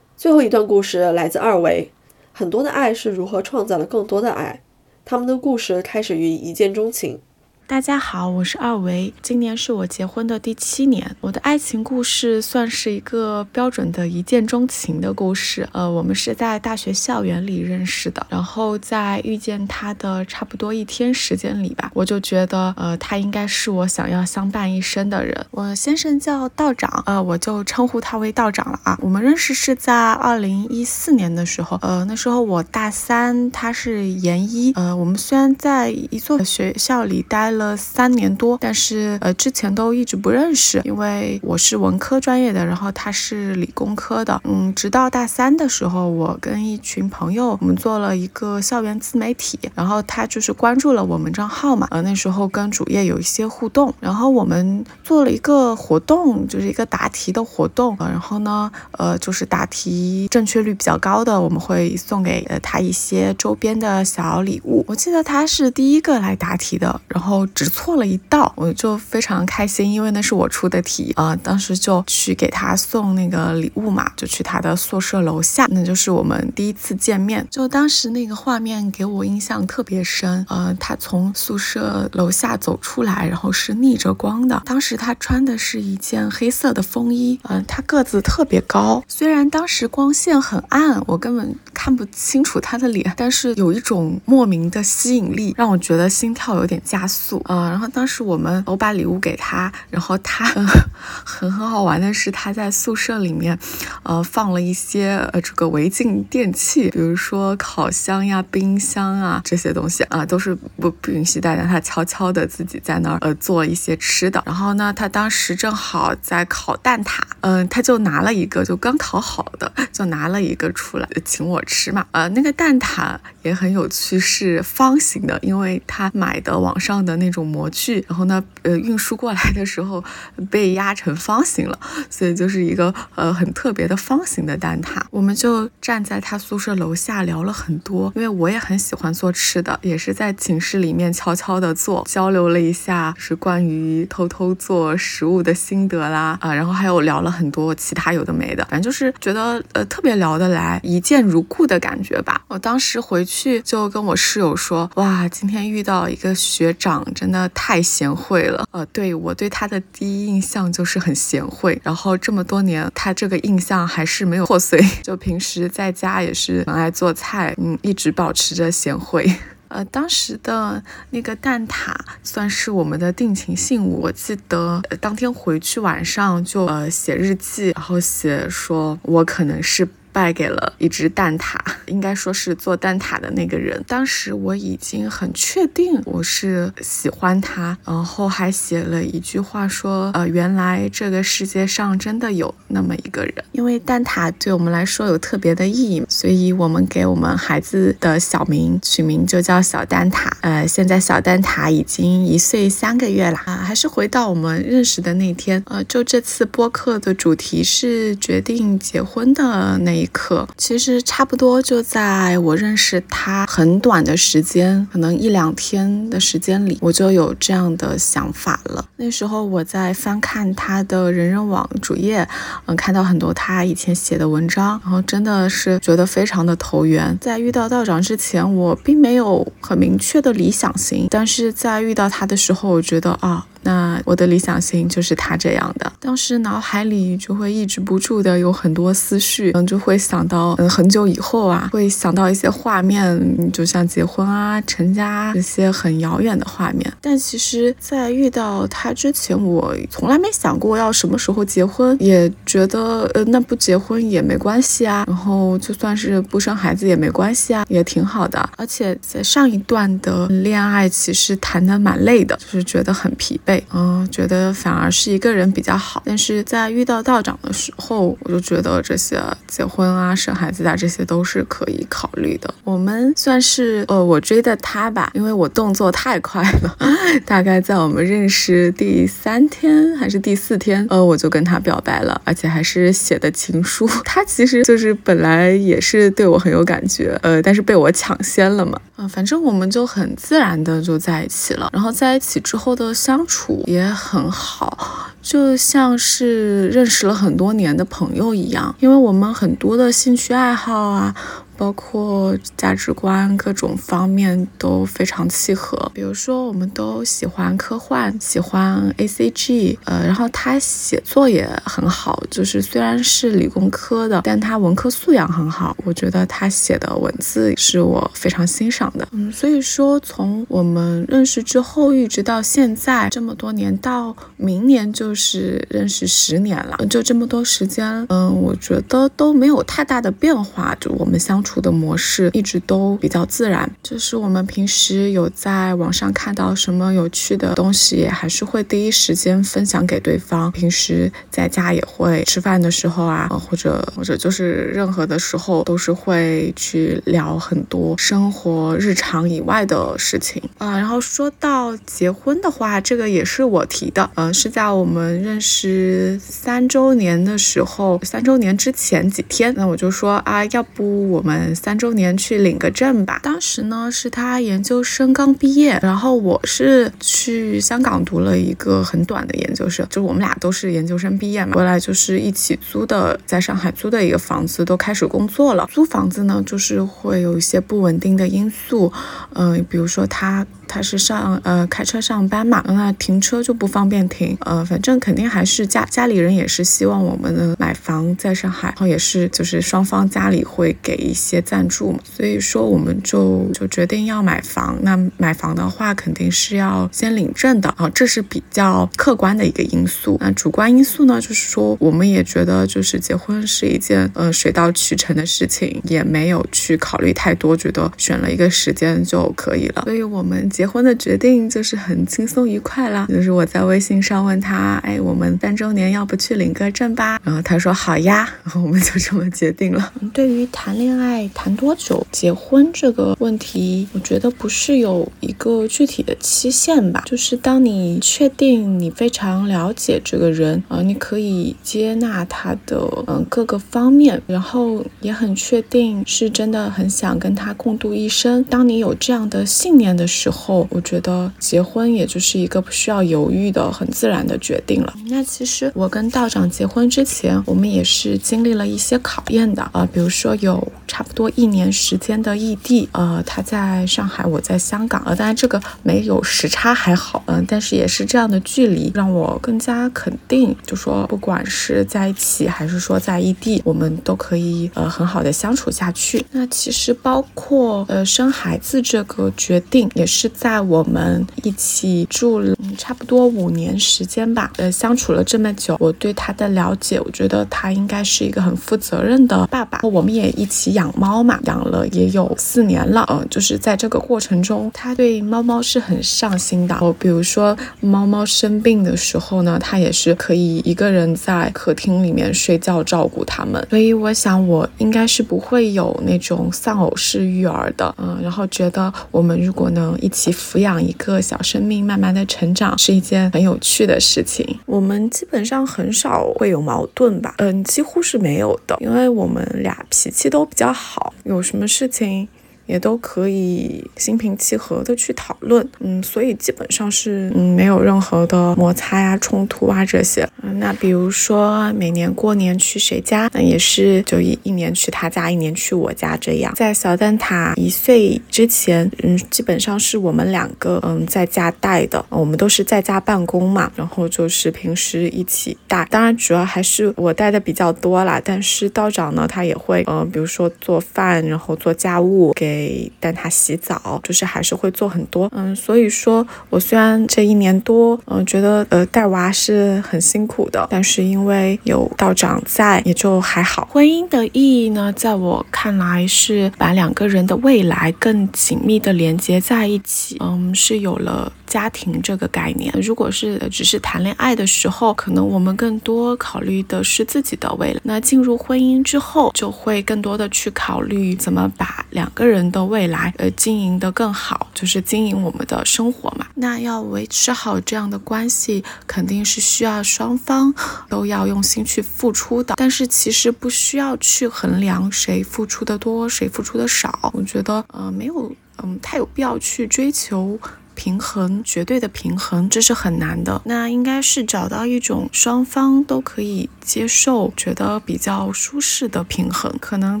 最后一段故事来自二维，很多的爱是如何创造了更多的爱？他们的故事开始于一见钟情。大家好，我是二维，今年是我结婚的第七年。我的爱情故事算是一个标准的一见钟情的故事。呃，我们是在大学校园里认识的，然后在遇见他的差不多一天时间里吧，我就觉得，呃，他应该是我想要相伴一生的人。我先生叫道长，呃，我就称呼他为道长了啊。我们认识是在二零一四年的时候，呃，那时候我大三，他是研一，呃，我们虽然在一座学校里待了。了三年多，但是呃之前都一直不认识，因为我是文科专业的，然后他是理工科的，嗯，直到大三的时候，我跟一群朋友，我们做了一个校园自媒体，然后他就是关注了我们账号嘛，呃那时候跟主页有一些互动，然后我们做了一个活动，就是一个答题的活动，呃然后呢，呃就是答题正确率比较高的，我们会送给呃他一些周边的小礼物。我记得他是第一个来答题的，然后。只错了一道，我就非常开心，因为那是我出的题啊。当时就去给他送那个礼物嘛，就去他的宿舍楼下，那就是我们第一次见面。就当时那个画面给我印象特别深。呃，他从宿舍楼下走出来，然后是逆着光的。当时他穿的是一件黑色的风衣，嗯，他个子特别高。虽然当时光线很暗，我根本看不清楚他的脸，但是有一种莫名的吸引力，让我觉得心跳有点加速。呃，然后当时我们我把礼物给他，然后他很 很好玩的是他在宿舍里面，呃，放了一些呃这个违禁电器，比如说烤箱呀、冰箱啊这些东西啊，都是不不允许带的。他悄悄的自己在那儿呃做一些吃的。然后呢，他当时正好在烤蛋挞，嗯，他就拿了一个就刚烤好的，就拿了一个出来请我吃嘛。呃，那个蛋挞也很有趣，是方形的，因为他买的网上的那。种模具，然后呢，呃，运输过来的时候被压成方形了，所以就是一个呃很特别的方形的蛋挞。我们就站在他宿舍楼下聊了很多，因为我也很喜欢做吃的，也是在寝室里面悄悄的做，交流了一下是关于偷偷做食物的心得啦啊，然后还有聊了很多其他有的没的，反正就是觉得呃特别聊得来，一见如故的感觉吧。我当时回去就跟我室友说，哇，今天遇到一个学长。真的太贤惠了，呃，对我对他的第一印象就是很贤惠，然后这么多年他这个印象还是没有破碎，就平时在家也是很爱做菜，嗯，一直保持着贤惠。呃，当时的那个蛋挞算是我们的定情信物，我记得当天回去晚上就呃写日记，然后写说我可能是。败给了一只蛋挞，应该说是做蛋挞的那个人。当时我已经很确定我是喜欢他，然后还写了一句话说：“呃，原来这个世界上真的有那么一个人。”因为蛋挞对我们来说有特别的意义，所以我们给我们孩子的小名取名就叫小蛋挞。呃，现在小蛋挞已经一岁三个月了啊。还是回到我们认识的那天，呃，就这次播客的主题是决定结婚的那。一刻，其实差不多就在我认识他很短的时间，可能一两天的时间里，我就有这样的想法了。那时候我在翻看他的人人网主页，嗯，看到很多他以前写的文章，然后真的是觉得非常的投缘。在遇到道长之前，我并没有很明确的理想型，但是在遇到他的时候，我觉得啊。那我的理想型就是他这样的，当时脑海里就会抑制不住的有很多思绪，嗯，就会想到，嗯，很久以后啊，会想到一些画面，就像结婚啊、成家这些很遥远的画面。但其实，在遇到他之前，我从来没想过要什么时候结婚，也觉得，呃，那不结婚也没关系啊，然后就算是不生孩子也没关系啊，也挺好的。而且在上一段的恋爱，其实谈的蛮累的，就是觉得很疲惫。嗯，觉得反而是一个人比较好。但是在遇到道长的时候，我就觉得这些结婚啊、生孩子啊，这些都是可以考虑的。我们算是呃，我追的他吧，因为我动作太快了。大概在我们认识第三天还是第四天，呃，我就跟他表白了，而且还是写的情书。他其实就是本来也是对我很有感觉，呃，但是被我抢先了嘛。嗯，反正我们就很自然的就在一起了。然后在一起之后的相处。也很好，就像是认识了很多年的朋友一样，因为我们很多的兴趣爱好啊，包括价值观各种方面都非常契合。比如说，我们都喜欢科幻，喜欢 A C G，呃，然后他写作也很好，就是虽然是理工科的，但他文科素养很好。我觉得他写的文字是我非常欣赏的。嗯，所以说从我们认识之后一直到现在这么多年，到明年就是认识十年了，就这么多时间，嗯，我觉得都没有太大的变化，就我们相处的模式一直都比较自然。就是我们平时有在网上看到什么有趣的东西，还是会第一时间分享给对方。平时在家也会吃饭的时候啊，或者或者就是任何的时候，都是会去聊很多生活日常以外的事情啊。然后说到结婚的话，这个也是我提的，嗯，是在我们认识三周年的时候，三周年之前几天，那我就说啊，要不我们嗯三周年去领个证吧。当时呢是他研究生刚毕业，然后我是去香港读了一个很短的研究生，就我们俩都是研究生毕业嘛，回来就是一起租的，在上海租的一个房子，都开始工作了。租房子呢，就是会有一些不稳定的因素，嗯，比如说他。他是上呃开车上班嘛，那停车就不方便停，呃，反正肯定还是家家里人也是希望我们能买房在上海，然后也是就是双方家里会给一些赞助嘛，所以说我们就就决定要买房。那买房的话肯定是要先领证的啊，这是比较客观的一个因素。那主观因素呢，就是说我们也觉得就是结婚是一件呃水到渠成的事情，也没有去考虑太多，觉得选了一个时间就可以了，所以我们结。婚的决定就是很轻松愉快啦，就是我在微信上问他，哎，我们三周年要不去领个证吧？然后他说好呀，然后我们就这么决定了。对于谈恋爱在谈多久结婚这个问题，我觉得不是有一个具体的期限吧，就是当你确定你非常了解这个人，啊，你可以接纳他的嗯各个方面，然后也很确定是真的很想跟他共度一生。当你有这样的信念的时候。我觉得结婚也就是一个不需要犹豫的很自然的决定了。那其实我跟道长结婚之前，我们也是经历了一些考验的啊，比如说有差差不多一年时间的异地，呃，他在上海，我在香港，呃，当然这个没有时差还好，嗯，但是也是这样的距离，让我更加肯定，就说不管是在一起还是说在异地，我们都可以呃很好的相处下去。那其实包括呃生孩子这个决定也是。在我们一起住了差不多五年时间吧，呃，相处了这么久，我对他的了解，我觉得他应该是一个很负责任的爸爸。我们也一起养猫嘛，养了也有四年了，嗯，就是在这个过程中，他对猫猫是很上心的。我比如说猫猫生病的时候呢，他也是可以一个人在客厅里面睡觉照顾它们。所以我想我应该是不会有那种丧偶式育儿的，嗯，然后觉得我们如果能一起。抚养一个小生命，慢慢的成长，是一件很有趣的事情。我们基本上很少会有矛盾吧，嗯，几乎是没有的，因为我们俩脾气都比较好，好有什么事情。也都可以心平气和的去讨论，嗯，所以基本上是嗯没有任何的摩擦呀、冲突啊这些。嗯，那比如说每年过年去谁家，那也是就一一年去他家，一年去我家这样。在小蛋挞一岁之前，嗯，基本上是我们两个嗯在家带的，我们都是在家办公嘛，然后就是平时一起带。当然主要还是我带的比较多啦，但是道长呢，他也会嗯，比如说做饭，然后做家务给。给带他洗澡，就是还是会做很多，嗯，所以说我虽然这一年多，嗯，觉得呃带娃是很辛苦的，但是因为有道长在，也就还好。婚姻的意义呢，在我看来是把两个人的未来更紧密的连接在一起，嗯，是有了。家庭这个概念，如果是只是谈恋爱的时候，可能我们更多考虑的是自己的未来。那进入婚姻之后，就会更多的去考虑怎么把两个人的未来呃经营的更好，就是经营我们的生活嘛。那要维持好这样的关系，肯定是需要双方都要用心去付出的。但是其实不需要去衡量谁付出的多，谁付出的少。我觉得呃没有嗯太有必要去追求。平衡，绝对的平衡，这是很难的。那应该是找到一种双方都可以接受、觉得比较舒适的平衡。可能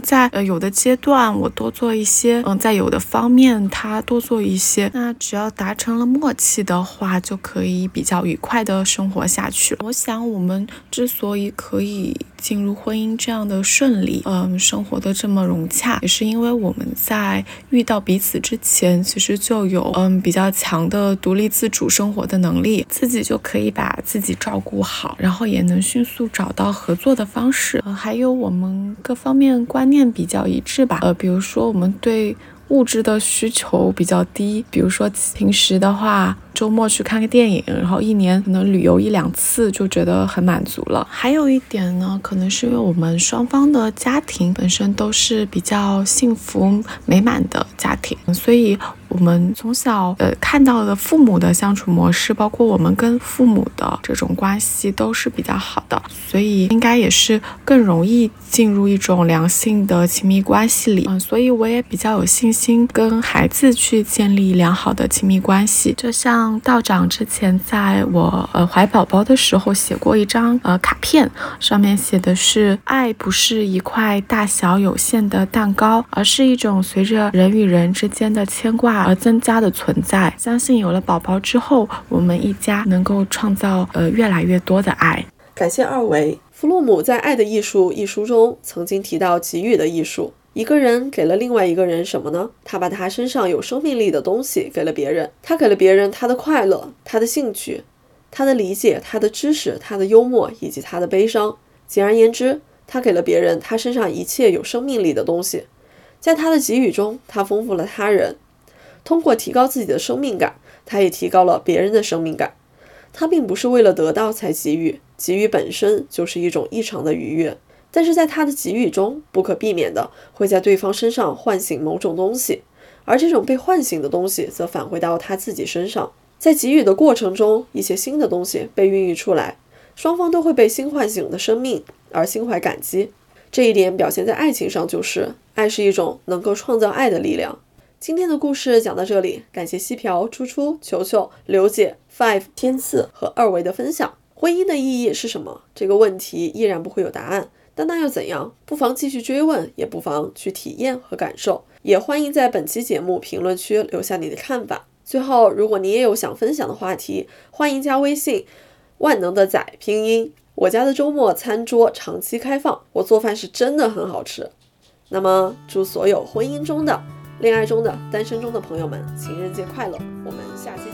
在呃有的阶段我多做一些，嗯，在有的方面他多做一些，那只要达成了默契的话，就可以比较愉快的生活下去。我想我们之所以可以。进入婚姻这样的顺利，嗯，生活的这么融洽，也是因为我们在遇到彼此之前，其实就有嗯比较强的独立自主生活的能力，自己就可以把自己照顾好，然后也能迅速找到合作的方式，还有我们各方面观念比较一致吧，呃，比如说我们对物质的需求比较低，比如说平时的话。周末去看个电影，然后一年可能旅游一两次就觉得很满足了。还有一点呢，可能是因为我们双方的家庭本身都是比较幸福美满的家庭，所以我们从小呃看到的父母的相处模式，包括我们跟父母的这种关系都是比较好的，所以应该也是更容易进入一种良性的亲密关系里。嗯，所以我也比较有信心跟孩子去建立良好的亲密关系，就像。道长之前在我呃怀宝宝的时候写过一张呃卡片，上面写的是爱不是一块大小有限的蛋糕，而是一种随着人与人之间的牵挂而增加的存在。相信有了宝宝之后，我们一家能够创造呃越来越多的爱。感谢二维。弗洛姆在《爱的艺术》一书中曾经提到给予的艺术。一个人给了另外一个人什么呢？他把他身上有生命力的东西给了别人。他给了别人他的快乐、他的兴趣、他的理解、他的知识、他的幽默以及他的悲伤。简而言之，他给了别人他身上一切有生命力的东西。在他的给予中，他丰富了他人。通过提高自己的生命感，他也提高了别人的生命感。他并不是为了得到才给予，给予本身就是一种异常的愉悦。但是在他的给予中，不可避免的会在对方身上唤醒某种东西，而这种被唤醒的东西则返回到他自己身上。在给予的过程中，一些新的东西被孕育出来，双方都会被新唤醒的生命而心怀感激。这一点表现在爱情上，就是爱是一种能够创造爱的力量。今天的故事讲到这里，感谢西瓢、初初、球球、刘姐、Five、天赐和二维的分享。婚姻的意义是什么？这个问题依然不会有答案。但那又怎样？不妨继续追问，也不妨去体验和感受。也欢迎在本期节目评论区留下你的看法。最后，如果你也有想分享的话题，欢迎加微信“万能的仔”拼音。我家的周末餐桌长期开放，我做饭是真的很好吃。那么，祝所有婚姻中的、恋爱中的、单身中的朋友们情人节快乐！我们下期。